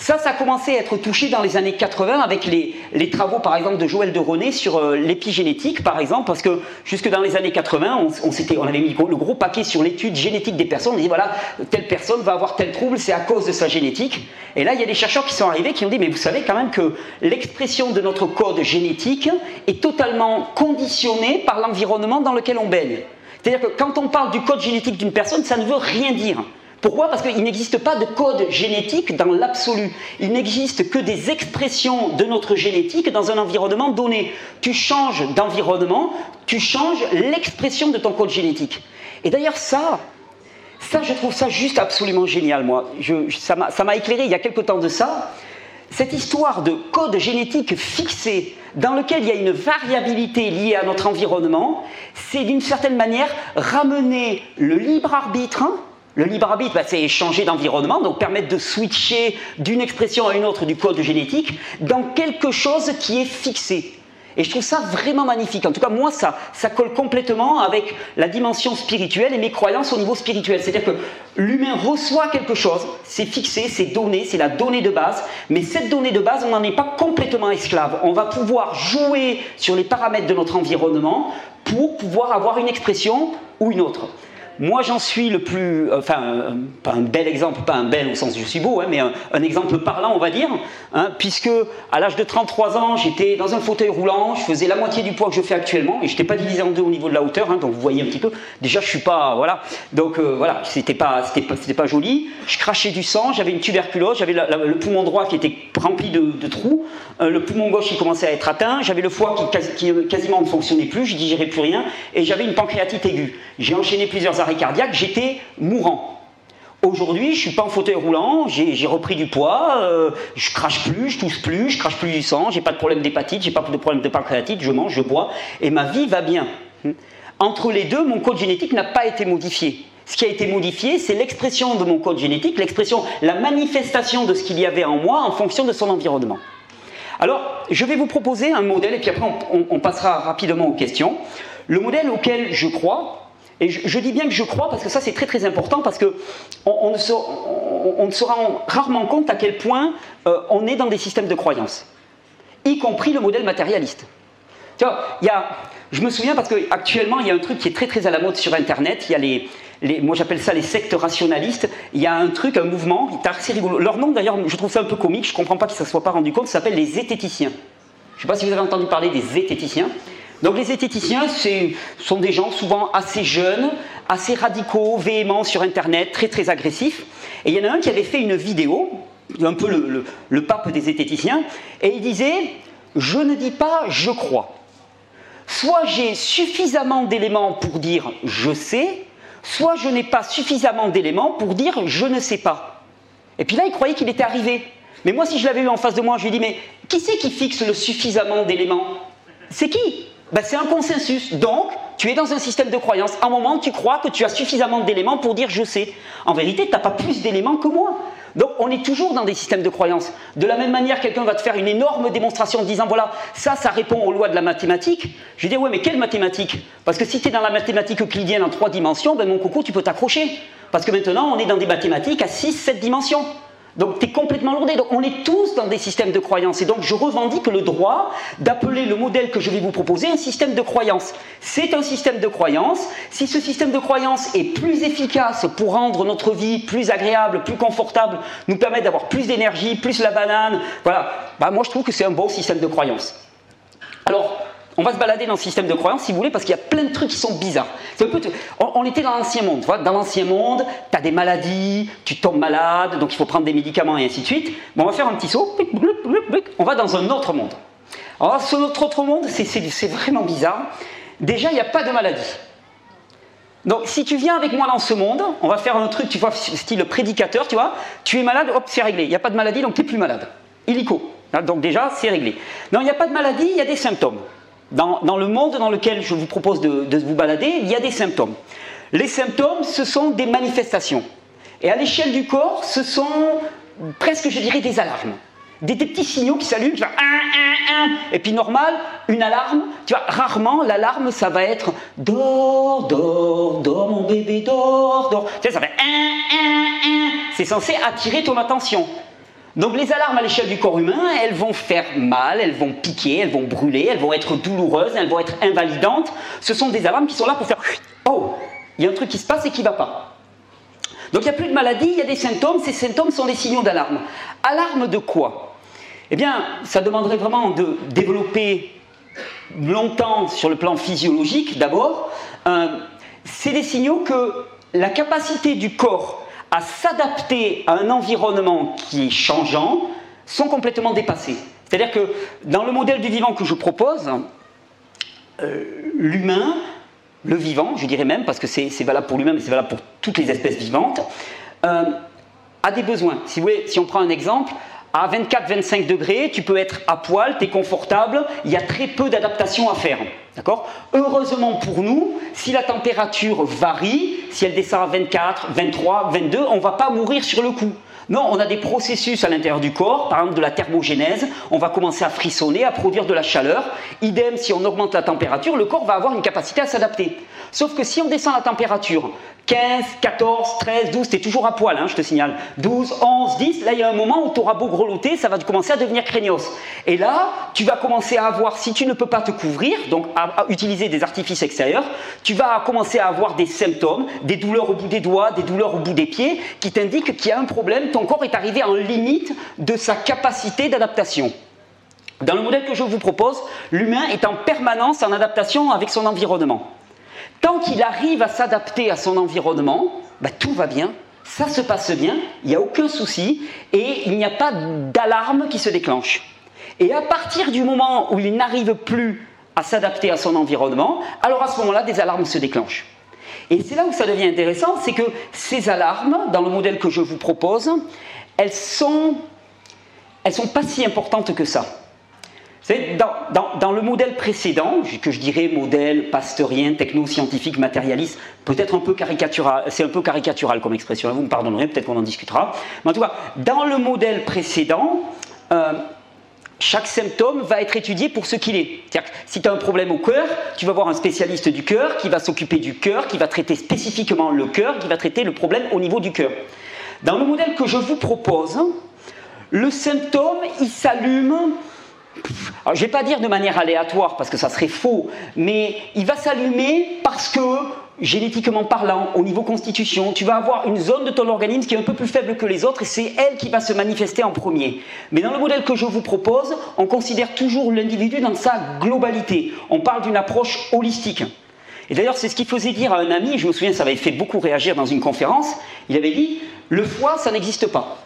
Ça, ça a commencé à être touché dans les années 80 avec les, travaux, par exemple, de Joël de René sur euh, l'épigénétique, par exemple, parce que jusque dans les années 80, on, on, avait mis le gros paquet sur l'étude génétique des personnes. On dit voilà, telle personne va avoir tel trouble, c'est à cause de sa génétique. Et là, il y a des chercheurs qui sont arrivés qui ont dit mais vous savez quand même que l'expression de notre code génétique est totalement conditionnée par l'environnement dans lequel on baigne. C'est-à-dire que quand on parle du code génétique d'une personne, ça ne veut rien dire. Pourquoi? Parce qu'il n'existe pas de code génétique dans l'absolu. Il n'existe que des expressions de notre génétique dans un environnement donné. Tu changes d'environnement, tu changes l'expression de ton code génétique. Et d'ailleurs ça, ça je trouve ça juste absolument génial, moi. ça m'a éclairé il y a quelque temps de ça. Cette histoire de code génétique fixé dans lequel il y a une variabilité liée à notre environnement, c'est d'une certaine manière ramener le libre arbitre. Le libre arbitre, bah, c'est changer d'environnement, donc permettre de switcher d'une expression à une autre du code génétique dans quelque chose qui est fixé. Et je trouve ça vraiment magnifique. En tout cas, moi, ça, ça colle complètement avec la dimension spirituelle et mes croyances au niveau spirituel. C'est-à-dire que l'humain reçoit quelque chose, c'est fixé, c'est donné, c'est la donnée de base, mais cette donnée de base, on n'en est pas complètement esclave. On va pouvoir jouer sur les paramètres de notre environnement pour pouvoir avoir une expression ou une autre. Moi, j'en suis le plus, euh, enfin, euh, pas un bel exemple, pas un bel au sens je suis beau, hein, mais un, exemple parlant, on va dire, hein, puisque à l'âge de 33 ans, j'étais dans un fauteuil roulant, je faisais la moitié du poids que je fais actuellement, et je n'étais pas divisé en deux au niveau de la hauteur, hein, donc vous voyez un petit peu. Déjà, je suis pas, voilà, donc euh, voilà, c'était pas, pas, pas, joli. Je crachais du sang, j'avais une tuberculose, j'avais le poumon droit qui était rempli de, trous, le poumon gauche qui commençait à être atteint, j'avais le foie qui, qui, quasiment ne fonctionnait plus, je digérais plus rien, et j'avais une pancréatite aiguë. J'ai enchaîné plusieurs cardiaque, j'étais mourant. Aujourd'hui, je suis pas en fauteuil roulant, j'ai repris du poids, euh, je crache plus, je tousse plus, je crache plus du sang, j'ai pas de problème d'hépatite, j'ai pas de problème de pancréatite, je mange, je bois, et ma vie va bien. Entre les deux, mon code génétique n'a pas été modifié. Ce qui a été modifié, c'est l'expression de mon code génétique, l'expression, la manifestation de ce qu'il y avait en moi en fonction de son environnement. Alors, je vais vous proposer un modèle, et puis après on passera rapidement aux questions. Le modèle auquel je crois, et je, dis bien que je crois parce que ça c'est très très important parce que on, ne, se, rend rarement compte à quel point euh, on est dans des systèmes de croyances, y compris le modèle matérialiste. Tu vois, y a, je me souviens parce qu'actuellement il y a un truc qui est très très à la mode sur Internet. Il y a les, moi j'appelle ça les sectes rationalistes. Il y a un truc, un mouvement, assez rigolo. Leur nom d'ailleurs, je trouve ça un peu comique. Je comprends pas qu'ils ne se soient pas rendu compte. Ça s'appelle les zététiciens. Je ne sais pas si vous avez entendu parler des zététiciens. Donc les zététiciens sont des gens souvent assez jeunes, assez radicaux, véhéments sur Internet, très très agressifs. Et il y en a un qui avait fait une vidéo, un peu le, pape des zététiciens, et il disait Je ne dis pas je crois. Soit j'ai suffisamment d'éléments pour dire je sais, soit je n'ai pas suffisamment d'éléments pour dire je ne sais pas. Et puis là, il croyait qu'il était arrivé. Mais moi, si je l'avais eu en face de moi, je lui dis Mais qui c'est qui fixe le suffisamment d'éléments? C'est qui? Ben, c'est un consensus. Donc, tu es dans un système de croyance. À un moment, tu crois que tu as suffisamment d'éléments pour dire je sais. En vérité, tu n'as pas plus d'éléments que moi. Donc, on est toujours dans des systèmes de croyance. De la même manière, quelqu'un va te faire une énorme démonstration en disant voilà, ça, ça répond aux lois de la mathématique. Je dire ouais, mais quelle mathématique? Parce que si tu es dans la mathématique euclidienne en trois dimensions, ben mon coucou, tu peux t'accrocher. Parce que maintenant, on est dans des mathématiques à 6, 7 dimensions. Donc tu es complètement lourdé. Donc on est tous dans des systèmes de croyances. Et donc je revendique le droit d'appeler le modèle que je vais vous proposer un système de croyances. C'est un système de croyances. Si ce système de croyances est plus efficace pour rendre notre vie plus agréable, plus confortable, nous permettre d'avoir plus d'énergie, plus la banane, voilà, bah, moi je trouve que c'est un bon système de croyances. Alors, on va se balader dans le système de croyance si vous voulez, parce qu'il y a plein de trucs qui sont bizarres. on, était dans l'ancien monde. Dans l'ancien monde, tu as des maladies, tu tombes malade, donc il faut prendre des médicaments et ainsi de suite. Bon, on va faire un petit saut. On va dans un autre monde. Alors, ce notre autre monde, c'est vraiment bizarre. Déjà, il n'y a pas de maladie. Donc, si tu viens avec moi dans ce monde, on va faire un truc, tu vois, style prédicateur, tu vois, tu es malade, hop, c'est réglé. Il n'y a pas de maladie, donc tu n'es plus malade. Illico. Donc déjà, c'est réglé. Non, il n'y a pas de maladie, il y a des symptômes. Dans, le monde dans lequel je vous propose de, vous balader, il y a des symptômes. Les symptômes, ce sont des manifestations. Et à l'échelle du corps, ce sont presque, je dirais, des alarmes des, petits signaux qui s'allument, tu vas un, un, un, et puis normal, une alarme, tu vois, rarement l'alarme ça va être dors, dors, dors mon bébé, dors, dors. Tu sais, ça fait un, un, un. C'est censé attirer ton attention. Donc les alarmes à l'échelle du corps humain, elles vont faire mal, elles vont piquer, elles vont brûler, elles vont être douloureuses, elles vont être invalidantes. Ce sont des alarmes qui sont là pour faire oh, il y a un truc qui se passe et qui ne va pas. Donc il n'y a plus de maladie, il y a des symptômes, ces symptômes sont des signaux d'alarme. Alarme de quoi? Eh bien, ça demanderait vraiment de développer longtemps sur le plan physiologique d'abord. Euh, c'est des signaux que la capacité du corps à s'adapter à un environnement qui est changeant sont complètement dépassés. C'est-à-dire que dans le modèle du vivant que je propose, euh, l'humain, le vivant, je dirais même, parce que c'est valable pour l'humain, mais c'est valable pour toutes les espèces vivantes, euh, a des besoins. Si, vous si on prend un exemple, à 24-25 degrés, tu peux être à poil, tu es confortable, il y a très peu d'adaptation à faire. D'accord? Heureusement pour nous, si la température varie, si elle descend à 24, 23, 22, on ne va pas mourir sur le coup. Non, on a des processus à l'intérieur du corps, par exemple de la thermogénèse, on va commencer à frissonner, à produire de la chaleur. Idem, si on augmente la température, le corps va avoir une capacité à s'adapter. Sauf que si on descend la température, 15, 14, 13, 12, t'es toujours à poil, hein, je te signale. 12, 11, 10, là il y a un moment où tu auras beau grelotter, ça va commencer à devenir craignos. Et là, tu vas commencer à avoir, si tu ne peux pas te couvrir, donc à, utiliser des artifices extérieurs, tu vas commencer à avoir des symptômes, des douleurs au bout des doigts, des douleurs au bout des pieds, qui t'indiquent qu'il y a un problème, ton corps est arrivé en limite de sa capacité d'adaptation. Dans le modèle que je vous propose, l'humain est en permanence en adaptation avec son environnement. Tant qu'il arrive à s'adapter à son environnement, bah, tout va bien, ça se passe bien, il n'y a aucun souci et il n'y a pas d'alarme qui se déclenche. Et à partir du moment où il n'arrive plus à s'adapter à son environnement, alors à ce moment-là, des alarmes se déclenchent. Et c'est là où ça devient intéressant, c'est que ces alarmes, dans le modèle que je vous propose, elles sont, elles sont pas si importantes que ça. Dans, le modèle précédent, que je dirais modèle pasteurien, techno-scientifique, matérialiste, peut-être un peu caricatural, c'est un peu caricatural comme expression, vous me pardonnerez, peut-être qu'on en discutera. Mais en tout cas, dans le modèle précédent, euh, chaque symptôme va être étudié pour ce qu'il est. C'est-à-dire si tu as un problème au cœur, tu vas voir un spécialiste du cœur qui va s'occuper du cœur, qui va traiter spécifiquement le cœur, qui va traiter le problème au niveau du cœur. Dans le modèle que je vous propose, le symptôme, il s'allume alors, je ne vais pas dire de manière aléatoire parce que ça serait faux, mais il va s'allumer parce que, génétiquement parlant, au niveau constitution, tu vas avoir une zone de ton organisme qui est un peu plus faible que les autres et c'est elle qui va se manifester en premier. Mais dans le modèle que je vous propose, on considère toujours l'individu dans sa globalité. On parle d'une approche holistique. Et d'ailleurs, c'est ce qu'il faisait dire à un ami, je me souviens, ça avait fait beaucoup réagir dans une conférence. Il avait dit Le foie, ça n'existe pas.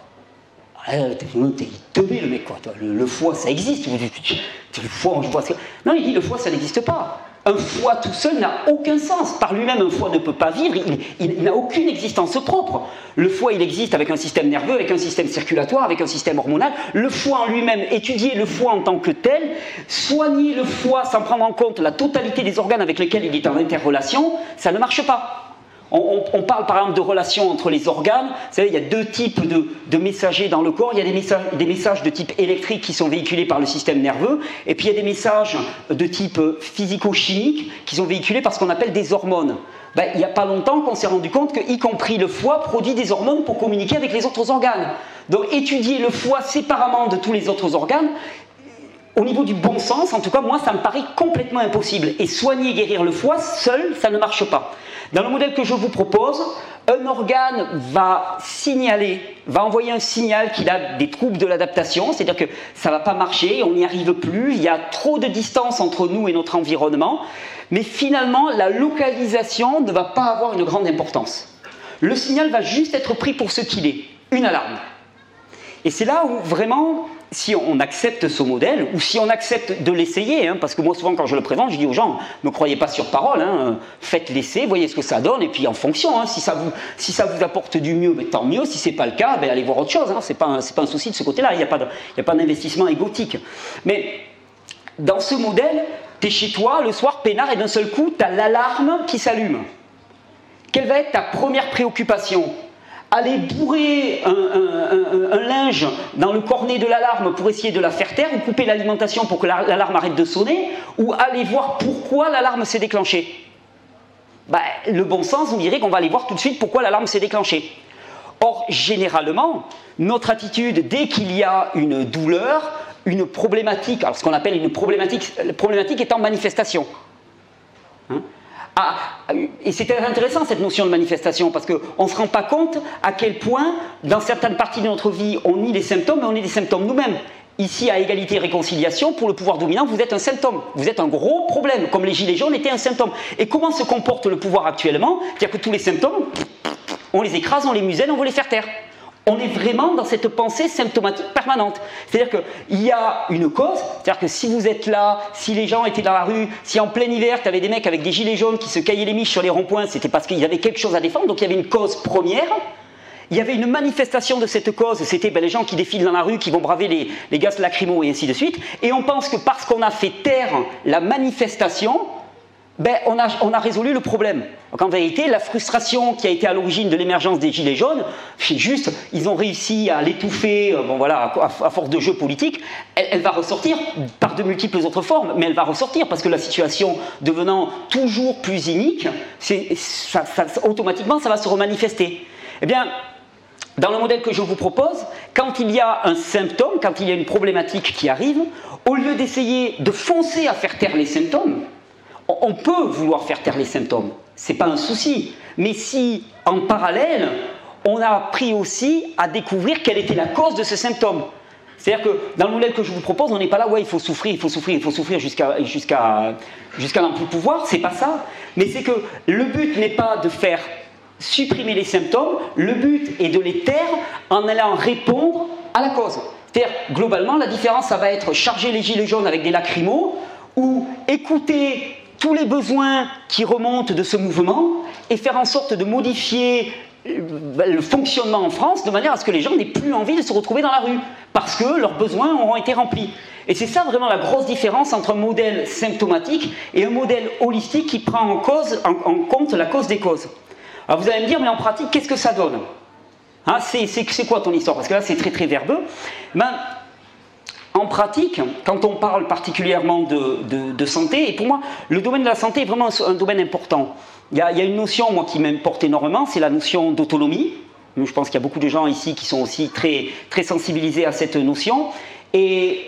Ah, t'es teubé le mec quoi. Le, foie ça existe. Le foie, on voit Non, il dit le foie ça n'existe pas. Un foie tout seul n'a aucun sens. Par lui-même, un foie ne peut pas vivre. Il, n'a aucune existence propre. Le foie, il existe avec un système nerveux, avec un système circulatoire, avec un système hormonal. Le foie en lui-même, étudier le foie en tant que tel, soigner le foie sans prendre en compte la totalité des organes avec lesquels il est en interrelation, ça ne marche pas. On, parle par exemple de relations entre les organes. Vous savez, il y a deux types de, messagers dans le corps. Il y a des messages, de type électrique qui sont véhiculés par le système nerveux, et puis il y a des messages de type physico-chimique qui sont véhiculés par ce qu'on appelle des hormones. Ben, il n'y a pas longtemps qu'on s'est rendu compte que, y compris le foie, produit des hormones pour communiquer avec les autres organes. Donc étudier le foie séparément de tous les autres organes, au niveau du bon sens, en tout cas, moi, ça me paraît complètement impossible. Et soigner et guérir le foie, seul, ça ne marche pas. Dans le modèle que je vous propose, un organe va signaler, va envoyer un signal qu'il a des troubles de l'adaptation, c'est-à-dire que ça ne va pas marcher, on n'y arrive plus, il y a trop de distance entre nous et notre environnement, mais finalement, la localisation ne va pas avoir une grande importance. Le signal va juste être pris pour ce qu'il est, une alarme. Et c'est là où vraiment si on accepte ce modèle, ou si on accepte de l'essayer, hein, parce que moi souvent quand je le présente, je dis aux gens, ne croyez pas sur parole, hein, faites l'essai, voyez ce que ça donne, et puis en fonction, hein, si, ça vous, apporte du mieux, ben, tant mieux, si c'est pas le cas, ben, allez voir autre chose, c'est pas, pas un souci de ce côté-là, il n'y a pas d'investissement égotique. Mais dans ce modèle, tu es chez toi, le soir, peinard, et d'un seul coup, tu as l'alarme qui s'allume. Quelle va être ta première préoccupation? Aller bourrer un, linge dans le cornet de l'alarme pour essayer de la faire taire, ou couper l'alimentation pour que l'alarme arrête de sonner, ou aller voir pourquoi l'alarme s'est déclenchée. Ben, le bon sens vous dirait qu'on va aller voir tout de suite pourquoi l'alarme s'est déclenchée. Or, généralement, notre attitude, dès qu'il y a une douleur, une problématique, alors ce qu'on appelle une problématique, problématique est en manifestation. Hein? Ah, et c'était intéressant cette notion de manifestation parce qu'on ne se rend pas compte à quel point, dans certaines parties de notre vie, on nie les symptômes, mais on est des symptômes nous-mêmes. Ici, à égalité et réconciliation, pour le pouvoir dominant, vous êtes un symptôme. Vous êtes un gros problème, comme les gilets jaunes étaient un symptôme. Et comment se comporte le pouvoir actuellement? C'est-à-dire que tous les symptômes, on les écrase, on les muselle, on veut les faire taire on est vraiment dans cette pensée symptomatique permanente. C'est-à-dire qu'il y a une cause, c'est-à-dire que si vous êtes là, si les gens étaient dans la rue, si en plein hiver, tu avais des mecs avec des gilets jaunes qui se caillaient les miches sur les ronds-points, c'était parce qu'ils avaient quelque chose à défendre, donc il y avait une cause première. Il y avait une manifestation de cette cause, c'était ben, les gens qui défilent dans la rue, qui vont braver les, les gaz lacrymaux et ainsi de suite. Et on pense que parce qu'on a fait taire la manifestation, ben, on, a, résolu le problème. En vérité, la frustration qui a été à l'origine de l'émergence des Gilets jaunes, c'est juste, ils ont réussi à l'étouffer, euh, bon voilà, à, force de jeu politique, elle, va ressortir par de multiples autres formes, mais elle va ressortir parce que la situation devenant toujours plus inique, automatiquement ça va se remanifester. Eh bien, dans le modèle que je vous propose, quand il y a un symptôme, quand il y a une problématique qui arrive, au lieu d'essayer de foncer à faire taire les symptômes, on peut vouloir faire taire les symptômes, c'est pas un souci. Mais si, en parallèle, on a appris aussi à découvrir quelle était la cause de ce symptôme. C'est-à-dire que dans le modèle que je vous propose, on n'est pas là, ouais, il faut souffrir, il faut souffrir, il faut souffrir jusqu'à jusqu'à jusqu'à n'en pouvoir, c'est pas ça. Mais c'est que le but n'est pas de faire supprimer les symptômes, le but est de les taire en allant répondre à la cause. C'est-à-dire, globalement, la différence, ça va être charger les gilets jaunes avec des lacrymos ou écouter tous les besoins qui remontent de ce mouvement et faire en sorte de modifier euh, le fonctionnement en France de manière à ce que les gens n'aient plus envie de se retrouver dans la rue, parce que leurs besoins auront été remplis. Et c'est ça vraiment la grosse différence entre un modèle symptomatique et un modèle holistique qui prend en, cause, en, compte la cause des causes. Alors vous allez me dire, mais en pratique, qu'est-ce que ça donne? Hein, C'est quoi ton histoire? Parce que là, c'est très très verbeux. Ben, en pratique, quand on parle particulièrement de, santé, et pour moi, le domaine de la santé est vraiment un, domaine important. Il y, a, une notion, moi, qui m'importe énormément, c'est la notion d'autonomie. Je pense qu'il y a beaucoup de gens ici qui sont aussi très, très sensibilisés à cette notion. Et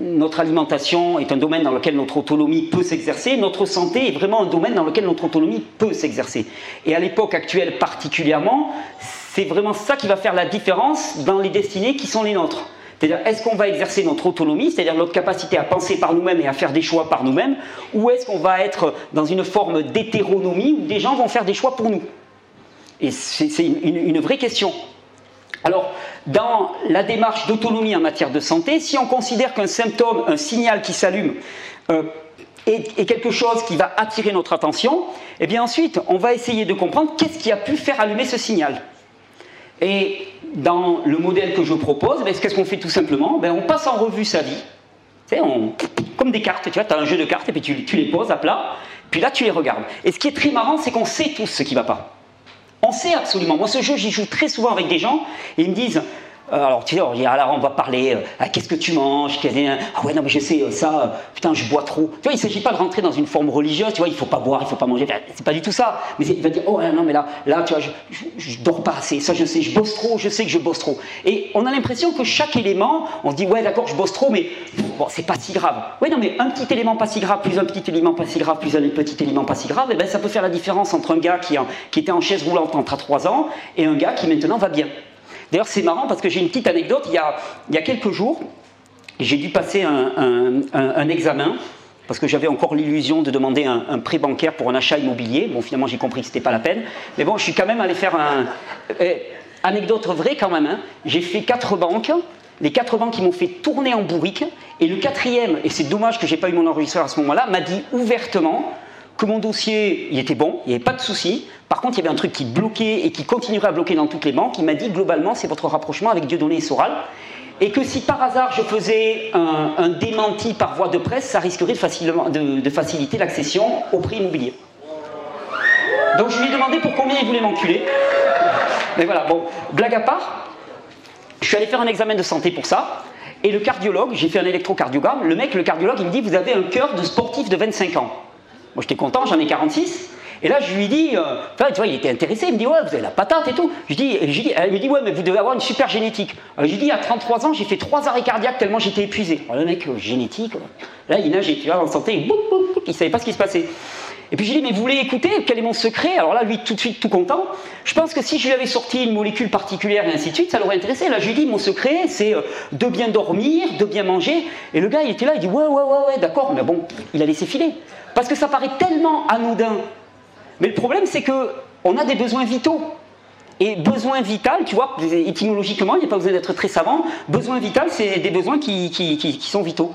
notre alimentation est un domaine dans lequel notre autonomie peut s'exercer. Notre santé est vraiment un domaine dans lequel notre autonomie peut s'exercer. Et à l'époque actuelle particulièrement, c'est vraiment ça qui va faire la différence dans les destinées qui sont les nôtres. C'est-à-dire, est-ce qu'on va exercer notre autonomie, c'est-à-dire notre capacité à penser par nous-mêmes et à faire des choix par nous-mêmes, ou est-ce qu'on va être dans une forme d'hétéronomie où des gens vont faire des choix pour nous? Et c'est une, vraie question. Alors, dans la démarche d'autonomie en matière de santé, si on considère qu'un symptôme, un signal qui s'allume, euh, est, quelque chose qui va attirer notre attention, eh bien ensuite, on va essayer de comprendre qu'est-ce qui a pu faire allumer ce signal. Et dans le modèle que je propose, ben, qu'est-ce qu'on fait tout simplement ben, On passe en revue sa vie. On, comme des cartes, tu vois, tu as un jeu de cartes et puis tu, tu, les poses à plat, puis là tu les regardes. Et ce qui est très marrant, c'est qu'on sait tous ce qui ne va pas. On sait absolument. Moi, ce jeu, j'y joue très souvent avec des gens et ils me disent alors, tu sais, alors, on va parler, euh, ah, qu'est-ce que tu manges Ah ouais, non, mais je sais, euh, ça, putain, je bois trop. Tu vois, il ne s'agit pas de rentrer dans une forme religieuse, tu vois, il ne faut pas boire, il ne faut pas manger, c'est pas du tout ça. Mais il va dire, oh non, mais là, là, tu vois, je, je, dors pas assez, ça je sais, je bosse trop, je sais que je bosse trop. Et on a l'impression que chaque élément, on se dit, ouais, d'accord, je bosse trop, mais bon, c'est pas si grave. Ouais, non, mais un petit élément pas si grave, plus un petit élément pas si grave, plus un petit élément pas si grave, et eh ben ça peut faire la différence entre un gars qui, était en chaise roulante entre 3 ans et un gars qui maintenant va bien. D'ailleurs, c'est marrant parce que j'ai une petite anecdote. Il y a, quelques jours, j'ai dû passer un, examen parce que j'avais encore l'illusion de demander un, prêt bancaire pour un achat immobilier. Bon, finalement, j'ai compris que ce n'était pas la peine. Mais bon, je suis quand même allé faire un. Eh, anecdote vraie quand même. Hein. J'ai fait quatre banques. Les quatre banques qui m'ont fait tourner en bourrique. Et le quatrième, et c'est dommage que j'ai pas eu mon enregistreur à ce moment-là, m'a dit ouvertement que mon dossier, il était bon, il n'y avait pas de souci. Par contre, il y avait un truc qui bloquait et qui continuerait à bloquer dans toutes les banques. Il m'a dit globalement, c'est votre rapprochement avec Dieudonné et Soral. Et que si par hasard je faisais un, démenti par voie de presse, ça risquerait de, faciliter l'accession au prix immobilier. Donc je lui ai demandé pour combien il voulait m'enculer. Mais voilà, bon, blague à part, je suis allé faire un examen de santé pour ça. Et le cardiologue, j'ai fait un électrocardiogramme, le mec, le cardiologue, il me dit Vous avez un cœur de sportif de 25 ans. Moi j'étais content, j'en ai 46. Et là, je lui dis, euh, enfin, tu vois, il était intéressé, il me dit, ouais, vous avez la patate et tout. Je dis, je dis, elle me dit, ouais, mais vous devez avoir une super génétique. Alors, je lui dis, à 33 ans, j'ai fait trois arrêts cardiaques tellement j'étais épuisé. Alors, le mec, euh, génétique, là, il nageait, tu vois, en santé, il ne savait pas ce qui se passait. Et puis je lui dis, mais vous voulez écouter Quel est mon secret? Alors là, lui, tout de suite, tout content. Je pense que si je lui avais sorti une molécule particulière et ainsi de suite, ça l'aurait intéressé. Là, je lui dis, mon secret, c'est euh, de bien dormir, de bien manger. Et le gars, il était là, il dit, ouais, ouais, ouais, ouais, d'accord, mais bon, il a laissé filer. Parce que ça paraît tellement anodin mais le problème, c'est qu'on a des besoins vitaux. Et besoin vital, tu vois, étymologiquement, il n'y a pas besoin d'être très savant. Besoin vital, c'est des besoins qui, sont vitaux.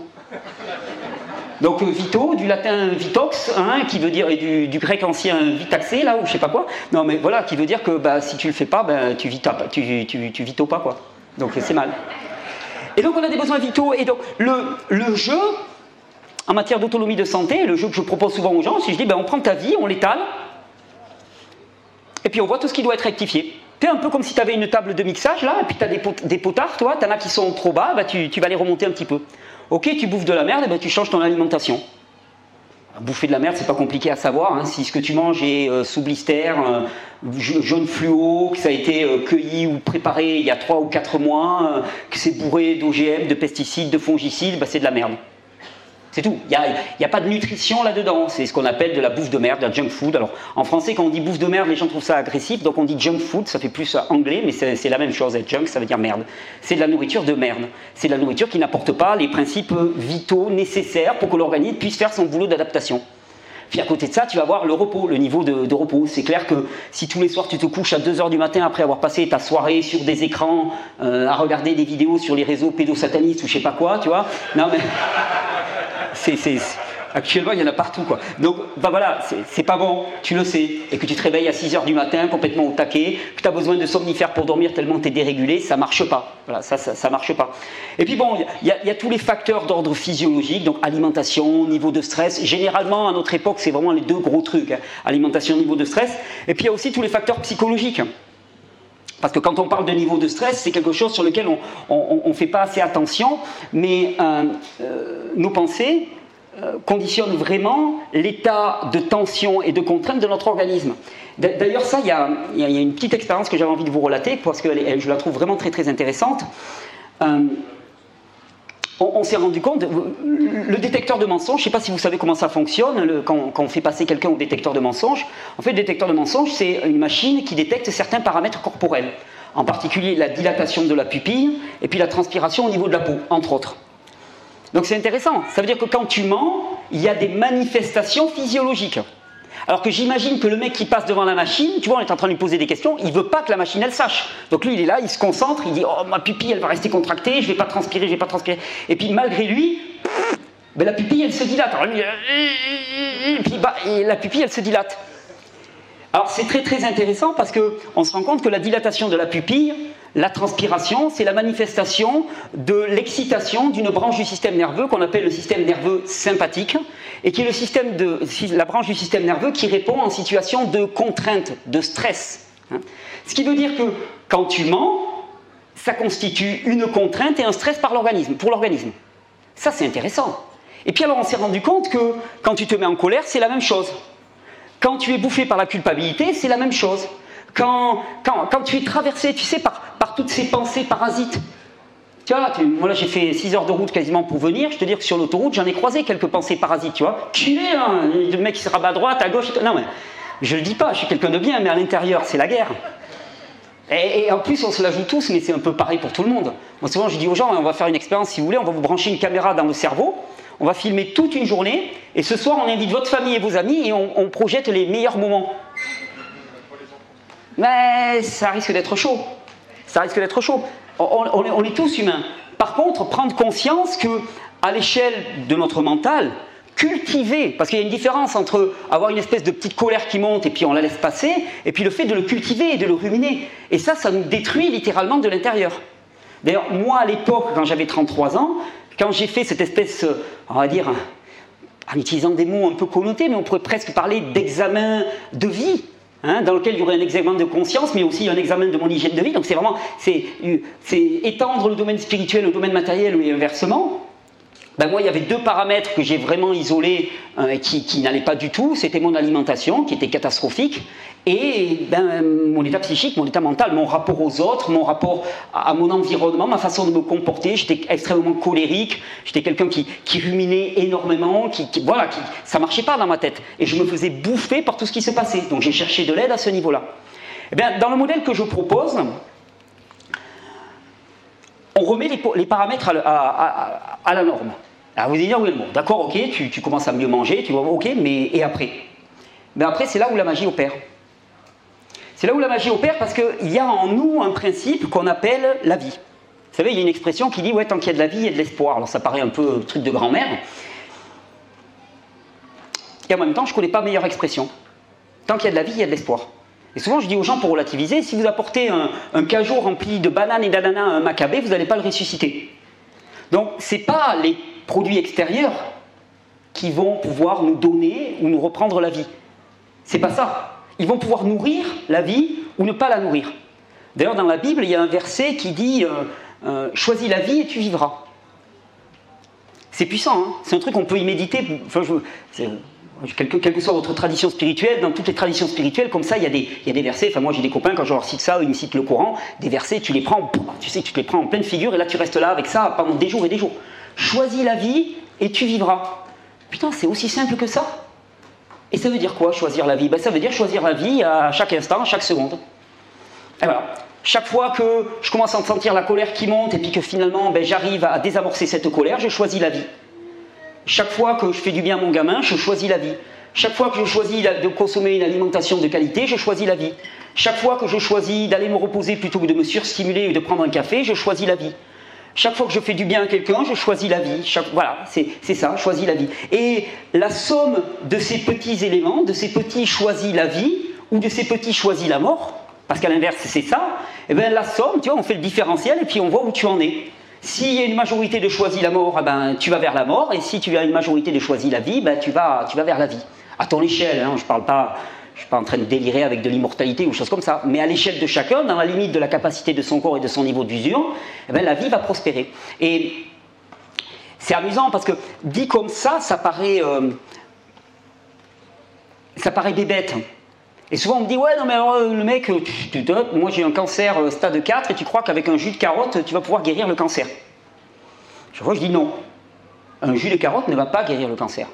Donc vitaux, du latin vitox, hein, qui veut dire, et du, grec ancien vitaxé, là, ou je sais pas quoi. Non, mais voilà, qui veut dire que bah, si tu le fais pas, ben, tu, vita, tu, tu pas, quoi. Donc c'est mal. Et donc on a des besoins vitaux. Et donc le, le jeu, en matière d'autonomie de santé, le jeu que je propose souvent aux gens, si je dis, ben, on prend ta vie, on l'étale, et puis on voit tout ce qui doit être rectifié. C'est un peu comme si tu avais une table de mixage là, et puis tu as des, potards, toi, tu en as qui sont trop bas, bah, tu, vas les remonter un petit peu. Ok, tu bouffes de la merde, bah, tu changes ton alimentation. Bouffer de la merde, c'est pas compliqué à savoir. Hein. Si ce que tu manges est euh, sous blister, euh, jaune fluo, que ça a été euh, cueilli ou préparé il y a 3 ou 4 mois, que c'est bourré d'OGM, de pesticides, de fongicides, bah, c'est de la merde. C'est tout. Il n'y a, pas de nutrition là-dedans. C'est ce qu'on appelle de la bouffe de merde, de la junk food. Alors, en français, quand on dit bouffe de merde, les gens trouvent ça agressif. Donc, on dit junk food, ça fait plus anglais, mais c'est la même chose. Junk, ça veut dire merde. C'est de la nourriture de merde. C'est de la nourriture qui n'apporte pas les principes vitaux nécessaires pour que l'organisme puisse faire son boulot d'adaptation. Puis à côté de ça, tu vas voir le repos, le niveau de, repos. C'est clair que si tous les soirs tu te couches à 2h du matin après avoir passé ta soirée sur des écrans, euh, à regarder des vidéos sur les réseaux pédosatanistes ou je sais pas quoi, tu vois, non mais c'est, actuellement, il y en a partout. Quoi. Donc, bah voilà, c'est, pas bon, tu le sais. Et que tu te réveilles à 6 h du matin, complètement au taquet, que tu as besoin de somnifères pour dormir tellement tu es dérégulé, ça marche pas. Voilà, ça, ça, marche pas. Et puis bon, il y, a tous les facteurs d'ordre physiologique, donc alimentation, niveau de stress. Généralement, à notre époque, c'est vraiment les deux gros trucs hein. alimentation, niveau de stress. Et puis il y a aussi tous les facteurs psychologiques. Parce que quand on parle de niveau de stress, c'est quelque chose sur lequel on ne fait pas assez attention, mais euh, euh, nos pensées euh, conditionnent vraiment l'état de tension et de contrainte de notre organisme. D'ailleurs, ça, il y, y, a une petite expérience que j'avais envie de vous relater, parce que je la trouve vraiment très très intéressante on, s'est rendu compte, le détecteur de mensonges, je ne sais pas si vous savez comment ça fonctionne, quand, on fait passer quelqu'un au détecteur de mensonges, en fait, le détecteur de mensonges, c'est une machine qui détecte certains paramètres corporels, en particulier la dilatation de la pupille et puis la transpiration au niveau de la peau, entre autres. Donc c'est intéressant, ça veut dire que quand tu mens, il y a des manifestations physiologiques. Alors que j'imagine que le mec qui passe devant la machine, tu vois, on est en train de lui poser des questions, il veut pas que la machine elle sache. Donc lui, il est là, il se concentre, il dit Oh, ma pupille, elle va rester contractée, je vais pas transpirer, je vais pas transpirer. Et puis malgré lui, ben, la pupille, elle se dilate. et puis bah, et la pupille, elle se dilate. Alors c'est très très intéressant parce qu'on se rend compte que la dilatation de la pupille, la transpiration, c'est la manifestation de l'excitation d'une branche du système nerveux qu'on appelle le système nerveux sympathique et qui est le système de, la branche du système nerveux qui répond en situation de contrainte, de stress. Hein. Ce qui veut dire que quand tu mens, ça constitue une contrainte et un stress par l'organisme, pour l'organisme. Ça, c'est intéressant. Et puis alors, on s'est rendu compte que quand tu te mets en colère, c'est la même chose. Quand tu es bouffé par la culpabilité, c'est la même chose. Quand, quand, tu es traversé, tu sais, par, toutes ces pensées parasites. Tu vois, moi là j'ai fait 6 heures de route quasiment pour venir, je te dire que sur l'autoroute j'en ai croisé quelques pensées parasites, tu vois. Est, hein, le mec qui se rabat à droite, à gauche, non mais je le dis pas, je suis quelqu'un de bien, mais à l'intérieur c'est la guerre. Et, en plus, on se la joue tous, mais c'est un peu pareil pour tout le monde. Moi, souvent, je dis aux gens, on va faire une expérience, si vous voulez, on va vous brancher une caméra dans le cerveau, on va filmer toute une journée, et ce soir, on invite votre famille et vos amis, et on, projette les meilleurs moments. Mais ça risque d'être chaud. Ça risque d'être chaud. On, est tous humains. Par contre, prendre conscience que, à l'échelle de notre mental, cultiver, parce qu'il y a une différence entre avoir une espèce de petite colère qui monte et puis on la laisse passer, et puis le fait de le cultiver et de le ruminer. Et ça, ça nous détruit littéralement de l'intérieur. D'ailleurs, moi à l'époque, quand j'avais 33 ans, quand j'ai fait cette espèce, on va dire, en utilisant des mots un peu connotés, mais on pourrait presque parler d'examen de vie, hein, dans lequel il y aurait un examen de conscience, mais aussi un examen de mon hygiène de vie. Donc c'est vraiment, c'est étendre le domaine spirituel au domaine matériel ou inversement. Ben moi, il y avait deux paramètres que j'ai vraiment isolés euh, qui, qui n'allaient pas du tout. C'était mon alimentation, qui était catastrophique, et ben, mon état psychique, mon état mental, mon rapport aux autres, mon rapport à, mon environnement, ma façon de me comporter. J'étais extrêmement colérique, j'étais quelqu'un qui, qui, ruminait énormément, qui, voilà, qui, ça marchait pas dans ma tête. Et je me faisais bouffer par tout ce qui se passait. Donc j'ai cherché de l'aide à ce niveau-là. Eh dans le modèle que je propose, on remet les, paramètres à, la norme. Alors vous allez dire, oui, bon, d'accord, ok, tu, commences à mieux manger, tu vois, ok, mais et après? Mais après, c'est là où la magie opère. C'est là où la magie opère parce qu'il y a en nous un principe qu'on appelle la vie. Vous savez, il y a une expression qui dit, ouais, tant qu'il y a de la vie, il y a de l'espoir. Alors ça paraît un peu truc de grand-mère. Et en même temps, je ne connais pas meilleure expression. Tant qu'il y a de la vie, il y a de l'espoir. Et souvent, je dis aux gens pour relativiser, si vous apportez un, un cajot rempli de bananes et d'ananas à un vous n'allez pas le ressusciter. Donc, ce n'est pas les produits extérieurs qui vont pouvoir nous donner ou nous reprendre la vie. C'est pas ça. Ils vont pouvoir nourrir la vie ou ne pas la nourrir. D'ailleurs, dans la Bible, il y a un verset qui dit euh, euh, Choisis la vie et tu vivras. C'est puissant, hein c'est un truc qu'on peut y méditer. Je, quelle que, soit votre tradition spirituelle, dans toutes les traditions spirituelles, comme ça, il y a des, versets. Enfin, moi, j'ai des copains, quand je leur cite ça, ils me citent le Coran, des versets, tu les prends, tu sais, tu les prends en pleine figure, et là, tu restes là avec ça pendant des jours et des jours. Choisis la vie et tu vivras. Putain, c'est aussi simple que ça. Et ça veut dire quoi, choisir la vie? Ben, Ça veut dire choisir la vie à chaque instant, à chaque seconde. Et voilà. Chaque fois que je commence à sentir la colère qui monte et puis que finalement ben, j'arrive à désamorcer cette colère, je choisis la vie. Chaque fois que je fais du bien à mon gamin, je choisis la vie. Chaque fois que je choisis de consommer une alimentation de qualité, je choisis la vie. Chaque fois que je choisis d'aller me reposer plutôt que de me surstimuler ou de prendre un café, je choisis la vie. Chaque fois que je fais du bien à quelqu'un, je choisis la vie. voilà, c'est ça, choisis la vie. Et la somme de ces petits éléments, de ces petits choisis la vie, ou de ces petits choisis la mort, parce qu'à l'inverse c'est ça, et eh bien la somme, tu vois, on fait le différentiel et puis on voit où tu en es. S'il y a une majorité de choisis la mort, eh ben, tu vas vers la mort, et si tu as une majorité de choisis la vie, ben, tu, vas, tu vas vers la vie. À ton échelle, hein, je ne parle pas, suis pas en train de délirer avec de l'immortalité ou choses comme ça, mais à l'échelle de chacun, dans la limite de la capacité de son corps et de son niveau d'usure, eh ben, la vie va prospérer. Et c'est amusant parce que dit comme ça, ça paraît, euh, ça paraît bébête. Et souvent on me dit ouais non mais euh, le mec, euh, moi j'ai un cancer stade 4 et tu crois qu'avec un jus de carotte tu vas pouvoir guérir le cancer. Je vois je dis non. Un jus de carotte ne va pas guérir le cancer.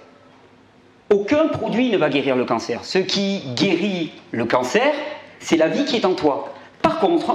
Aucun produit ne va guérir le cancer. Ce qui guérit le cancer, c'est la vie qui est en toi. Par contre,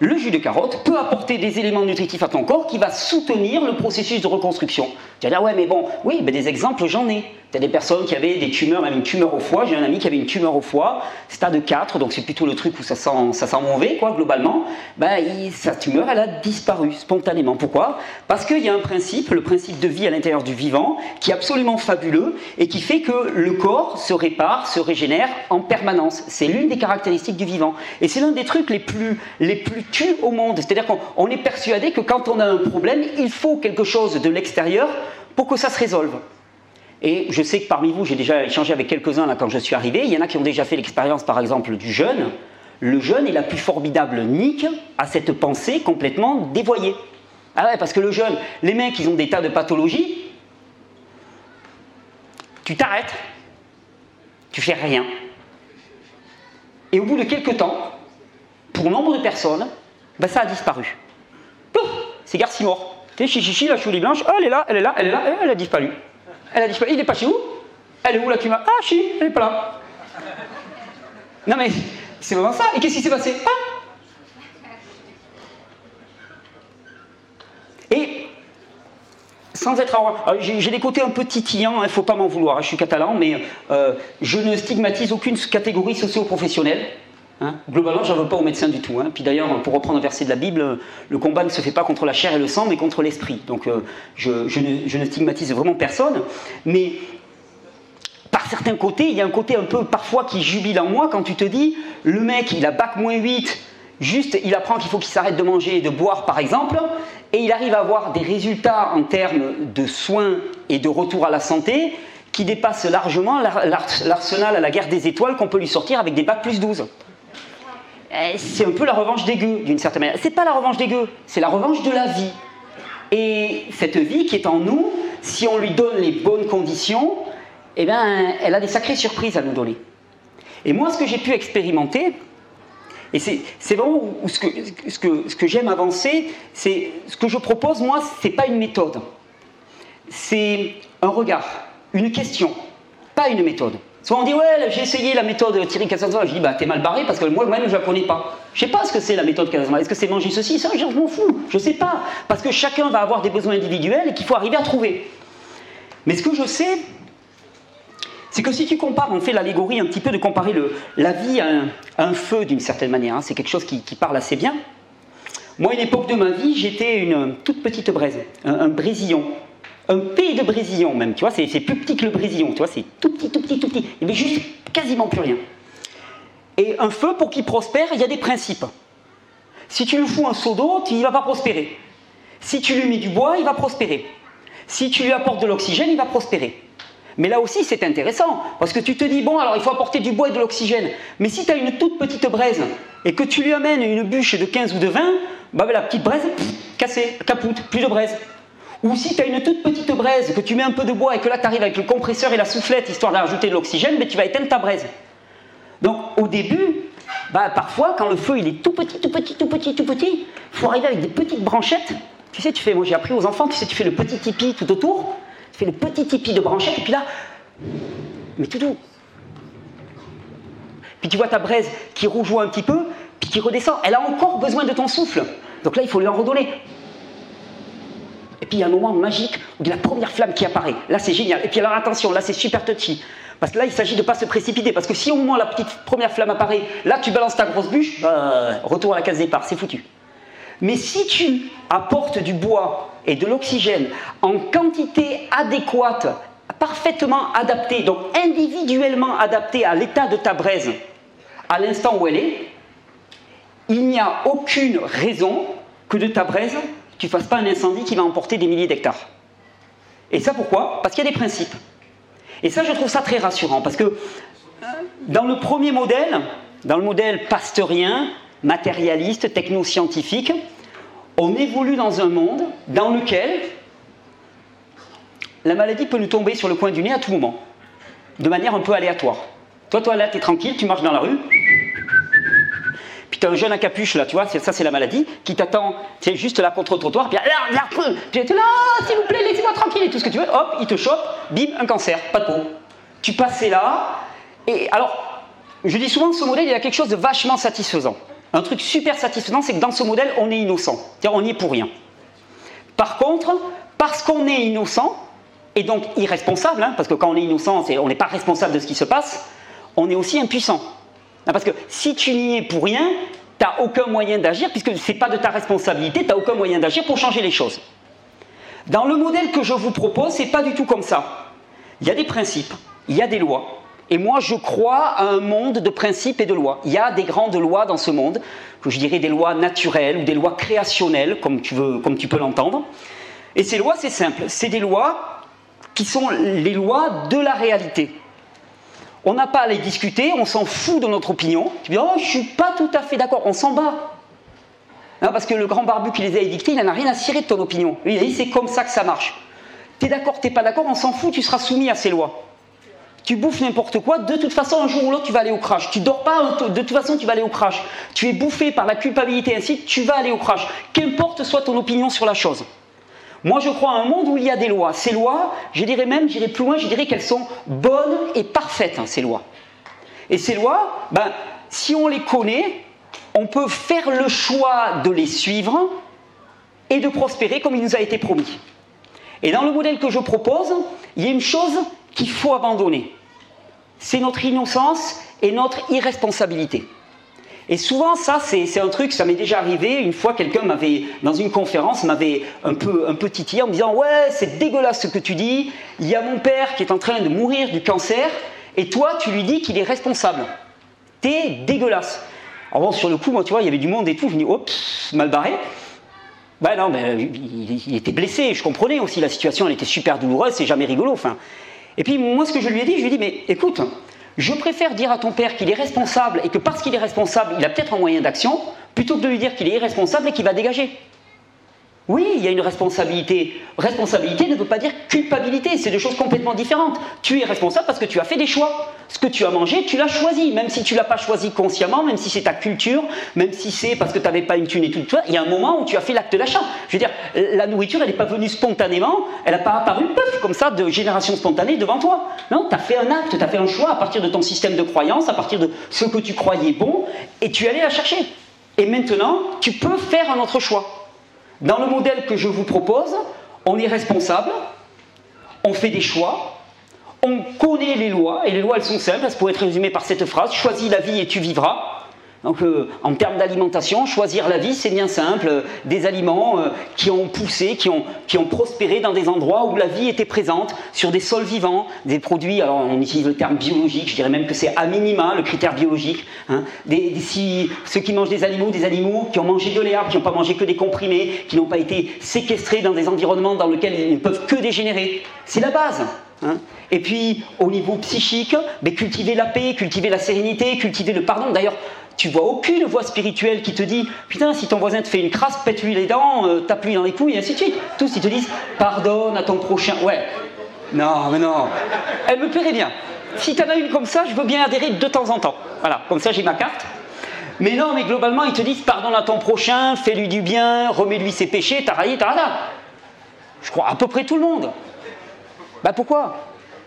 le jus de carotte peut apporter des éléments nutritifs à ton corps qui va soutenir le processus de reconstruction. Tu vas dire, ouais, mais bon, oui, mais des exemples, j'en ai. Tu as des personnes qui avaient des tumeurs, même une tumeur au foie. J'ai un ami qui avait une tumeur au foie, stade 4, donc c'est plutôt le truc où ça sent, ça sent mauvais, quoi, globalement. Ben, sa tumeur, elle a disparu spontanément. Pourquoi? Parce qu'il y a un principe, le principe de vie à l'intérieur du vivant, qui est absolument fabuleux et qui fait que le corps se répare, se régénère en permanence. C'est l'une des caractéristiques du vivant. Et c'est l'un des trucs les plus, les plus tues au monde. C'est-à-dire qu'on est persuadé que quand on a un problème, il faut quelque chose de l'extérieur pour que ça se résolve. Et je sais que parmi vous, j'ai déjà échangé avec quelques-uns quand je suis arrivé. Il y en a qui ont déjà fait l'expérience, par exemple, du jeûne. le jeune est la plus formidable nique à cette pensée complètement dévoyée. Ah ouais, parce que le jeune, les mecs, ils ont des tas de pathologies. Tu t'arrêtes, tu fais rien. Et au bout de quelques temps, pour nombre de personnes, ben ça a disparu. Pouf C'est Garci mort. Tu sais, chichichi, la choulie blanche, elle est là, elle est là, elle est là, elle a disparu. Elle a disparu. Il n'est pas chez vous? Elle est où là tu m'as Ah, chi, elle n'est pas là. Non mais, c'est vraiment ça. Et qu'est-ce qui s'est passé? Ah Et sans être j'ai des côtés un peu titillants, il hein, ne faut pas m'en vouloir, hein, je suis catalan, mais euh, je ne stigmatise aucune catégorie socio-professionnelle. Hein. Globalement, je n'en veux pas aux médecins du tout. Hein. Puis d'ailleurs, pour reprendre un verset de la Bible, le combat ne se fait pas contre la chair et le sang, mais contre l'esprit. Donc euh, je, ne, stigmatise vraiment personne. Mais par certains côtés, il y a un côté un peu parfois qui jubile en moi quand tu te dis, le mec, il a bac moins 8, juste il apprend qu'il faut qu'il s'arrête de manger et de boire par exemple, et il arrive à avoir des résultats en termes de soins et de retour à la santé qui dépassent largement l'arsenal à la guerre des étoiles qu'on peut lui sortir avec des bacs plus 12. Eh, c'est un peu la revanche des gueux, d'une certaine manière. C'est pas la revanche des gueux, c'est la revanche de la vie. Et cette vie qui est en nous, si on lui donne les bonnes conditions, eh bien, elle a des sacrées surprises à nous donner. Et moi, ce que j'ai pu expérimenter, et c'est vraiment ce que, ce que, ce que j'aime avancer, c'est ce que je propose, moi, c'est pas une méthode. C'est un regard, une question, pas une méthode. Soit on dit, ouais, j'ai essayé la méthode Thierry Casanova. Je dis, bah, t'es mal barré parce que moi-même, je la connais pas. Je sais pas ce que c'est la méthode Casanova. Est-ce que c'est manger ceci? Ça, je m'en fous. Je sais pas. Parce que chacun va avoir des besoins individuels et qu'il faut arriver à trouver. Mais ce que je sais, c'est que si tu compares, on fait l'allégorie un petit peu de comparer le, la vie à un, feu d'une certaine manière. Hein. c'est quelque chose qui, parle assez bien. Moi, une époque de ma vie, j'étais une toute petite braise, un, un brésillon un pays de Brésillon même, tu vois, c'est plus petit que le Brésillon, tu vois, c'est tout petit, tout petit, tout petit. Il n'y avait juste quasiment plus rien. Et un feu, pour qu'il prospère, il y a des principes. Si tu lui fous un seau d'eau, il ne va pas prospérer. Si tu lui mets du bois, il va prospérer. Si tu lui apportes de l'oxygène, il va prospérer. Mais là aussi, c'est intéressant, parce que tu te dis, bon, alors il faut apporter du bois et de l'oxygène. Mais si tu as une toute petite braise et que tu lui amènes une bûche de 15 ou de 20, bah, la petite braise, cassée, capoute, plus de braise. Ou si tu as une toute petite braise, que tu mets un peu de bois et que là tu arrives avec le compresseur et la soufflette histoire d'ajouter de l'oxygène, mais tu vas éteindre ta braise. Donc au début, bah, parfois quand le feu il est tout petit, tout petit, tout petit, tout petit, il faut arriver avec des petites branchettes. Tu sais, tu fais, moi j'ai appris aux enfants, tu sais, tu fais le petit tipi tout autour, tu fais le petit tipi de branchettes, et puis là, mais tout doux. Puis tu vois ta braise qui rougeoie un petit peu, puis qui redescend. Elle a encore besoin de ton souffle. Donc là, il faut lui en redonner. Puis il y a un moment magique où il y a la première flamme qui apparaît. Là, c'est génial. Et puis alors attention, là, c'est super touchy. Parce que là, il s'agit de ne pas se précipiter. Parce que si au moment la petite première flamme apparaît, là, tu balances ta grosse bûche, bah, retour à la case départ, c'est foutu. Mais si tu apportes du bois et de l'oxygène en quantité adéquate, parfaitement adaptée, donc individuellement adaptée à l'état de ta braise, à l'instant où elle est, il n'y a aucune raison que de ta braise tu ne fasses pas un incendie qui va emporter des milliers d'hectares. Et ça pourquoi? Parce qu'il y a des principes. Et ça, je trouve ça très rassurant, parce que dans le premier modèle, dans le modèle pasteurien, matérialiste, technoscientifique, on évolue dans un monde dans lequel la maladie peut nous tomber sur le coin du nez à tout moment, de manière un peu aléatoire. Toi, toi là, tu es tranquille, tu marches dans la rue, puis tu as un jeune à capuche là, tu vois, ça c'est la maladie, qui t'attend, c'est juste là contre le trottoir, puis là, là, puis tu là, s'il vous plaît, laissez-moi tranquille et tout ce que tu veux, hop, il te chope, bim, un cancer, pas de peau. Tu passais là, et alors, je dis souvent ce modèle, il y a quelque chose de vachement satisfaisant. Un truc super satisfaisant, c'est que dans ce modèle, on est innocent. C'est-à-dire, on n'y est pour rien. Par contre, parce qu'on est innocent, et donc irresponsable, hein, parce que quand on est innocent, on n'est pas responsable de ce qui se passe, on est aussi impuissant. Ah, parce que si tu n'y es pour rien, tu n'as aucun moyen d'agir, puisque ce n'est pas de ta responsabilité, tu n'as aucun moyen d'agir pour changer les choses. Dans le modèle que je vous propose, c'est pas du tout comme ça. Il y a des principes, il y a des lois. Et moi, je crois à un monde de principes et de lois. Il y a des grandes lois dans ce monde, que je dirais des lois naturelles ou des lois créationnelles, comme tu, veux, comme tu peux l'entendre. Et ces lois, c'est simple. C'est des lois qui sont les lois de la réalité. On n'a pas à les discuter, on s'en fout de notre opinion. Tu dis, oh, je suis pas tout à fait d'accord, on s'en bat. Non, parce que le grand barbu qui les a édictés, il n'en a rien à cirer de ton opinion. Il dit, c'est comme ça que ça marche. T'es d'accord, t'es pas d'accord, on s'en fout, tu seras soumis à ces lois. Tu bouffes n'importe quoi, de toute façon, un jour ou l'autre, tu vas aller au crash. Tu dors pas, de toute façon, tu vas aller au crash. Tu es bouffé par la culpabilité, ainsi, tu vas aller au crash. Qu'importe soit ton opinion sur la chose. Moi, je crois à un monde où il y a des lois. Ces lois, je dirais même, j'irai plus loin, je dirais qu'elles sont bonnes et parfaites, hein, ces lois. Et ces lois, ben, si on les connaît, on peut faire le choix de les suivre et de prospérer comme il nous a été promis. Et dans le modèle que je propose, il y a une chose qu'il faut abandonner. C'est notre innocence et notre irresponsabilité. Et souvent, ça, c'est un truc, ça m'est déjà arrivé. Une fois, quelqu'un m'avait, dans une conférence, m'avait un peu, un titillé en me disant Ouais, c'est dégueulasse ce que tu dis. Il y a mon père qui est en train de mourir du cancer, et toi, tu lui dis qu'il est responsable. T'es dégueulasse. Alors bon, sur le coup, moi, tu vois, il y avait du monde et tout. Je me dis Oups, mal barré. Ben non, ben, il, était blessé, je comprenais aussi la situation, elle était super douloureuse, c'est jamais rigolo. Enfin. Et puis moi, ce que je lui ai dit, je lui ai dit Mais écoute, je préfère dire à ton père qu'il est responsable et que parce qu'il est responsable, il a peut-être un moyen d'action, plutôt que de lui dire qu'il est irresponsable et qu'il va dégager. Oui, il y a une responsabilité. Responsabilité ne veut pas dire culpabilité, c'est deux choses complètement différentes. Tu es responsable parce que tu as fait des choix. Ce que tu as mangé, tu l'as choisi, même si tu l'as pas choisi consciemment, même si c'est ta culture, même si c'est parce que tu n'avais pas une thune et tout. Il y a un moment où tu as fait l'acte d'achat. Je veux dire, la nourriture, elle n'est pas venue spontanément, elle n'a pas apparu comme ça de génération spontanée devant toi. Non, tu as fait un acte, tu as fait un choix à partir de ton système de croyance, à partir de ce que tu croyais bon, et tu allais la chercher. Et maintenant, tu peux faire un autre choix. Dans le modèle que je vous propose, on est responsable, on fait des choix, on connaît les lois, et les lois elles sont simples, elles pourraient être résumées par cette phrase, choisis la vie et tu vivras. Donc, euh, en termes d'alimentation, choisir la vie, c'est bien simple. Des aliments euh, qui ont poussé, qui ont, qui ont prospéré dans des endroits où la vie était présente, sur des sols vivants, des produits, alors on utilise le terme biologique, je dirais même que c'est à minima le critère biologique. Hein. Des, ceux qui mangent des animaux, des animaux qui ont mangé de l'herbe, qui n'ont pas mangé que des comprimés, qui n'ont pas été séquestrés dans des environnements dans lesquels ils ne peuvent que dégénérer. C'est la base. Hein. Et puis, au niveau psychique, ben, cultiver la paix, cultiver la sérénité, cultiver le pardon. D'ailleurs, tu vois aucune voix spirituelle qui te dit Putain, si ton voisin te fait une crasse, pète-lui les dents, euh, tape-lui dans les couilles, et ainsi de suite. Tous, ils te disent Pardonne à ton prochain. Ouais. Non, mais non. Elle me plairait bien. Si tu en as une comme ça, je veux bien adhérer de temps en temps. Voilà, comme ça j'ai ma carte. Mais non, mais globalement, ils te disent Pardonne à ton prochain, fais-lui du bien, remets-lui ses péchés, tarayé, tarada. Je crois à peu près tout le monde. Bah pourquoi?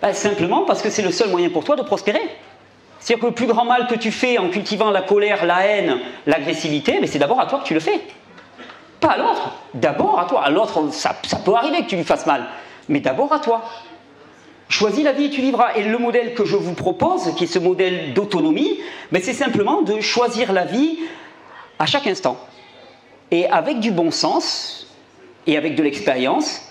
Bah, Simplement parce que c'est le seul moyen pour toi de prospérer. C'est-à-dire que le plus grand mal que tu fais en cultivant la colère, la haine, l'agressivité, mais c'est d'abord à toi que tu le fais. Pas à l'autre. D'abord à toi. À l'autre, ça, peut arriver que tu lui fasses mal. Mais d'abord à toi. Choisis la vie et tu vivras. Et le modèle que je vous propose, qui est ce modèle d'autonomie, c'est simplement de choisir la vie à chaque instant. Et avec du bon sens et avec de l'expérience,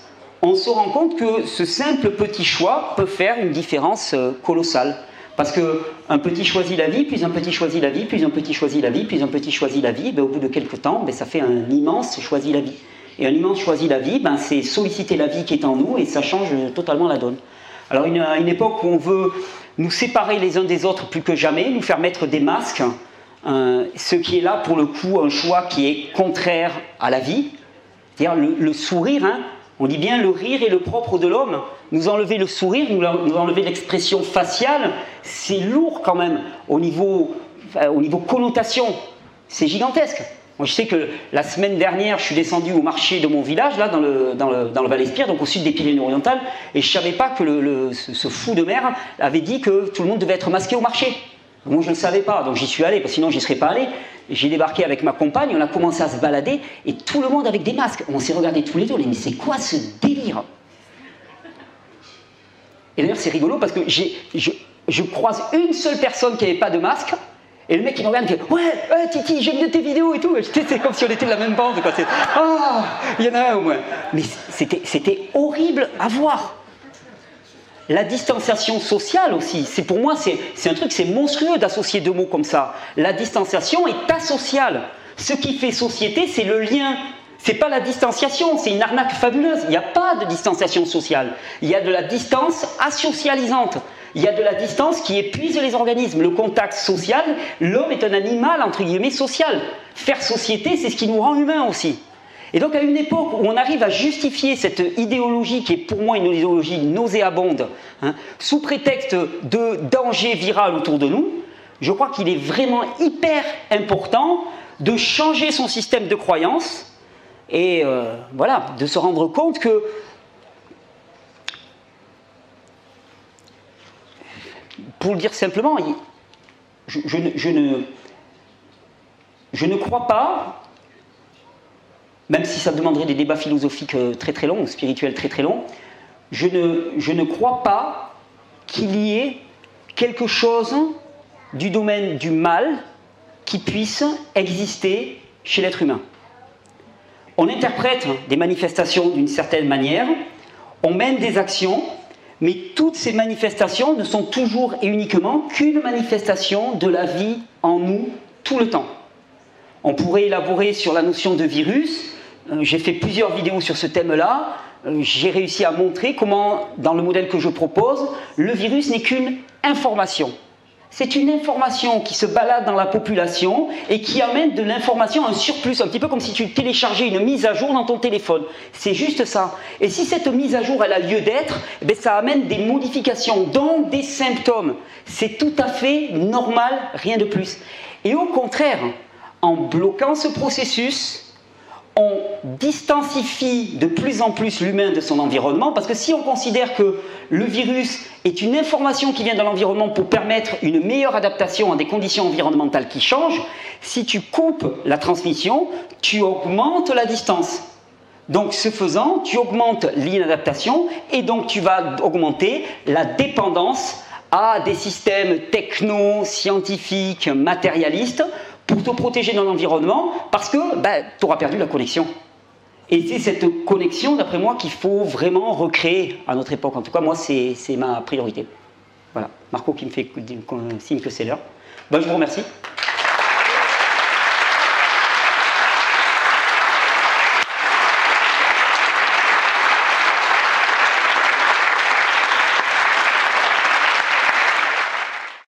on se rend compte que ce simple petit choix peut faire une différence euh, colossale. Parce qu'un petit choisit la vie, puis un petit choisit la vie, puis un petit choisit la vie, puis un petit choisit la vie, ben, au bout de quelques temps, ben, ça fait un immense choisit la vie. Et un immense choisit la vie, ben, c'est solliciter la vie qui est en nous et ça change totalement la donne. Alors à une époque où on veut nous séparer les uns des autres plus que jamais, nous faire mettre des masques, euh, ce qui est là pour le coup un choix qui est contraire à la vie, c'est-à-dire le, sourire, hein, on dit bien le rire est le propre de l'homme. Nous enlever le sourire, nous enlever l'expression faciale, c'est lourd quand même au niveau, au connotation. C'est gigantesque. Moi, je sais que la semaine dernière, je suis descendu au marché de mon village, là, dans le, dans le, Val-Espire, donc au sud des Pyrénées-Orientales, et je ne savais pas que ce, fou de mer avait dit que tout le monde devait être masqué au marché. Moi, je ne savais pas, donc j'y suis allé, parce que sinon, j'y serais pas allé. J'ai débarqué avec ma compagne, on a commencé à se balader, et tout le monde avec des masques. On s'est regardé tous les deux, on a mais c'est quoi ce délire? Et d'ailleurs, c'est rigolo parce que je, croise une seule personne qui n'avait pas de masque, et le mec il me regarde et dit Ouais, Titi, j'aime bien tes vidéos et tout. C'est comme si on était de la même bande. Ah, il y en a un au moins. Mais c'était horrible à voir. La distanciation sociale aussi, c'est pour moi, c'est un truc, c'est monstrueux d'associer deux mots comme ça. La distanciation est asociale. Ce qui fait société, c'est le lien. C'est pas la distanciation, c'est une arnaque fabuleuse. Il n'y a pas de distanciation sociale. Il y a de la distance asocialisante. il y a de la distance qui épuise les organismes. Le contact social, l'homme est un animal, entre guillemets, social. Faire société, c'est ce qui nous rend humains aussi. Et donc à une époque où on arrive à justifier cette idéologie qui est pour moi une idéologie nauséabonde, hein, sous prétexte de danger viral autour de nous, je crois qu'il est vraiment hyper important de changer son système de croyance et euh, voilà, de se rendre compte que pour le dire simplement, je, ne, je ne crois pas même si ça demanderait des débats philosophiques euh, très très longs, spirituels très très longs, je ne, je ne crois pas qu'il y ait quelque chose du domaine du mal qui puisse exister chez l'être humain. On interprète des manifestations d'une certaine manière, on mène des actions, mais toutes ces manifestations ne sont toujours et uniquement qu'une manifestation de la vie en nous tout le temps. On pourrait élaborer sur la notion de virus, j'ai fait plusieurs vidéos sur ce thème-là. Euh, j'ai réussi à montrer comment, dans le modèle que je propose, le virus n'est qu'une information. C'est une information qui se balade dans la population et qui amène de l'information, un surplus, un petit peu comme si tu téléchargeais une mise à jour dans ton téléphone. C'est juste ça. Et si cette mise à jour elle a lieu d'être, eh ça amène des modifications, donc des symptômes. C'est tout à fait normal, rien de plus. Et au contraire, en bloquant ce processus, on distancifie de plus en plus l'humain de son environnement, parce que si on considère que le virus est une information qui vient de l'environnement pour permettre une meilleure adaptation à des conditions environnementales qui changent, si tu coupes la transmission, tu augmentes la distance. Donc ce faisant, tu augmentes l'inadaptation et donc tu vas augmenter la dépendance à des systèmes techno, scientifiques, matérialistes pour te protéger dans l'environnement parce que ben, tu auras perdu la connexion. Et c'est cette connexion, d'après moi, qu'il faut vraiment recréer à notre époque. En tout cas, moi, c'est ma priorité. Voilà. Marco qui me fait signe que c'est l'heure. Ben, je vous remercie.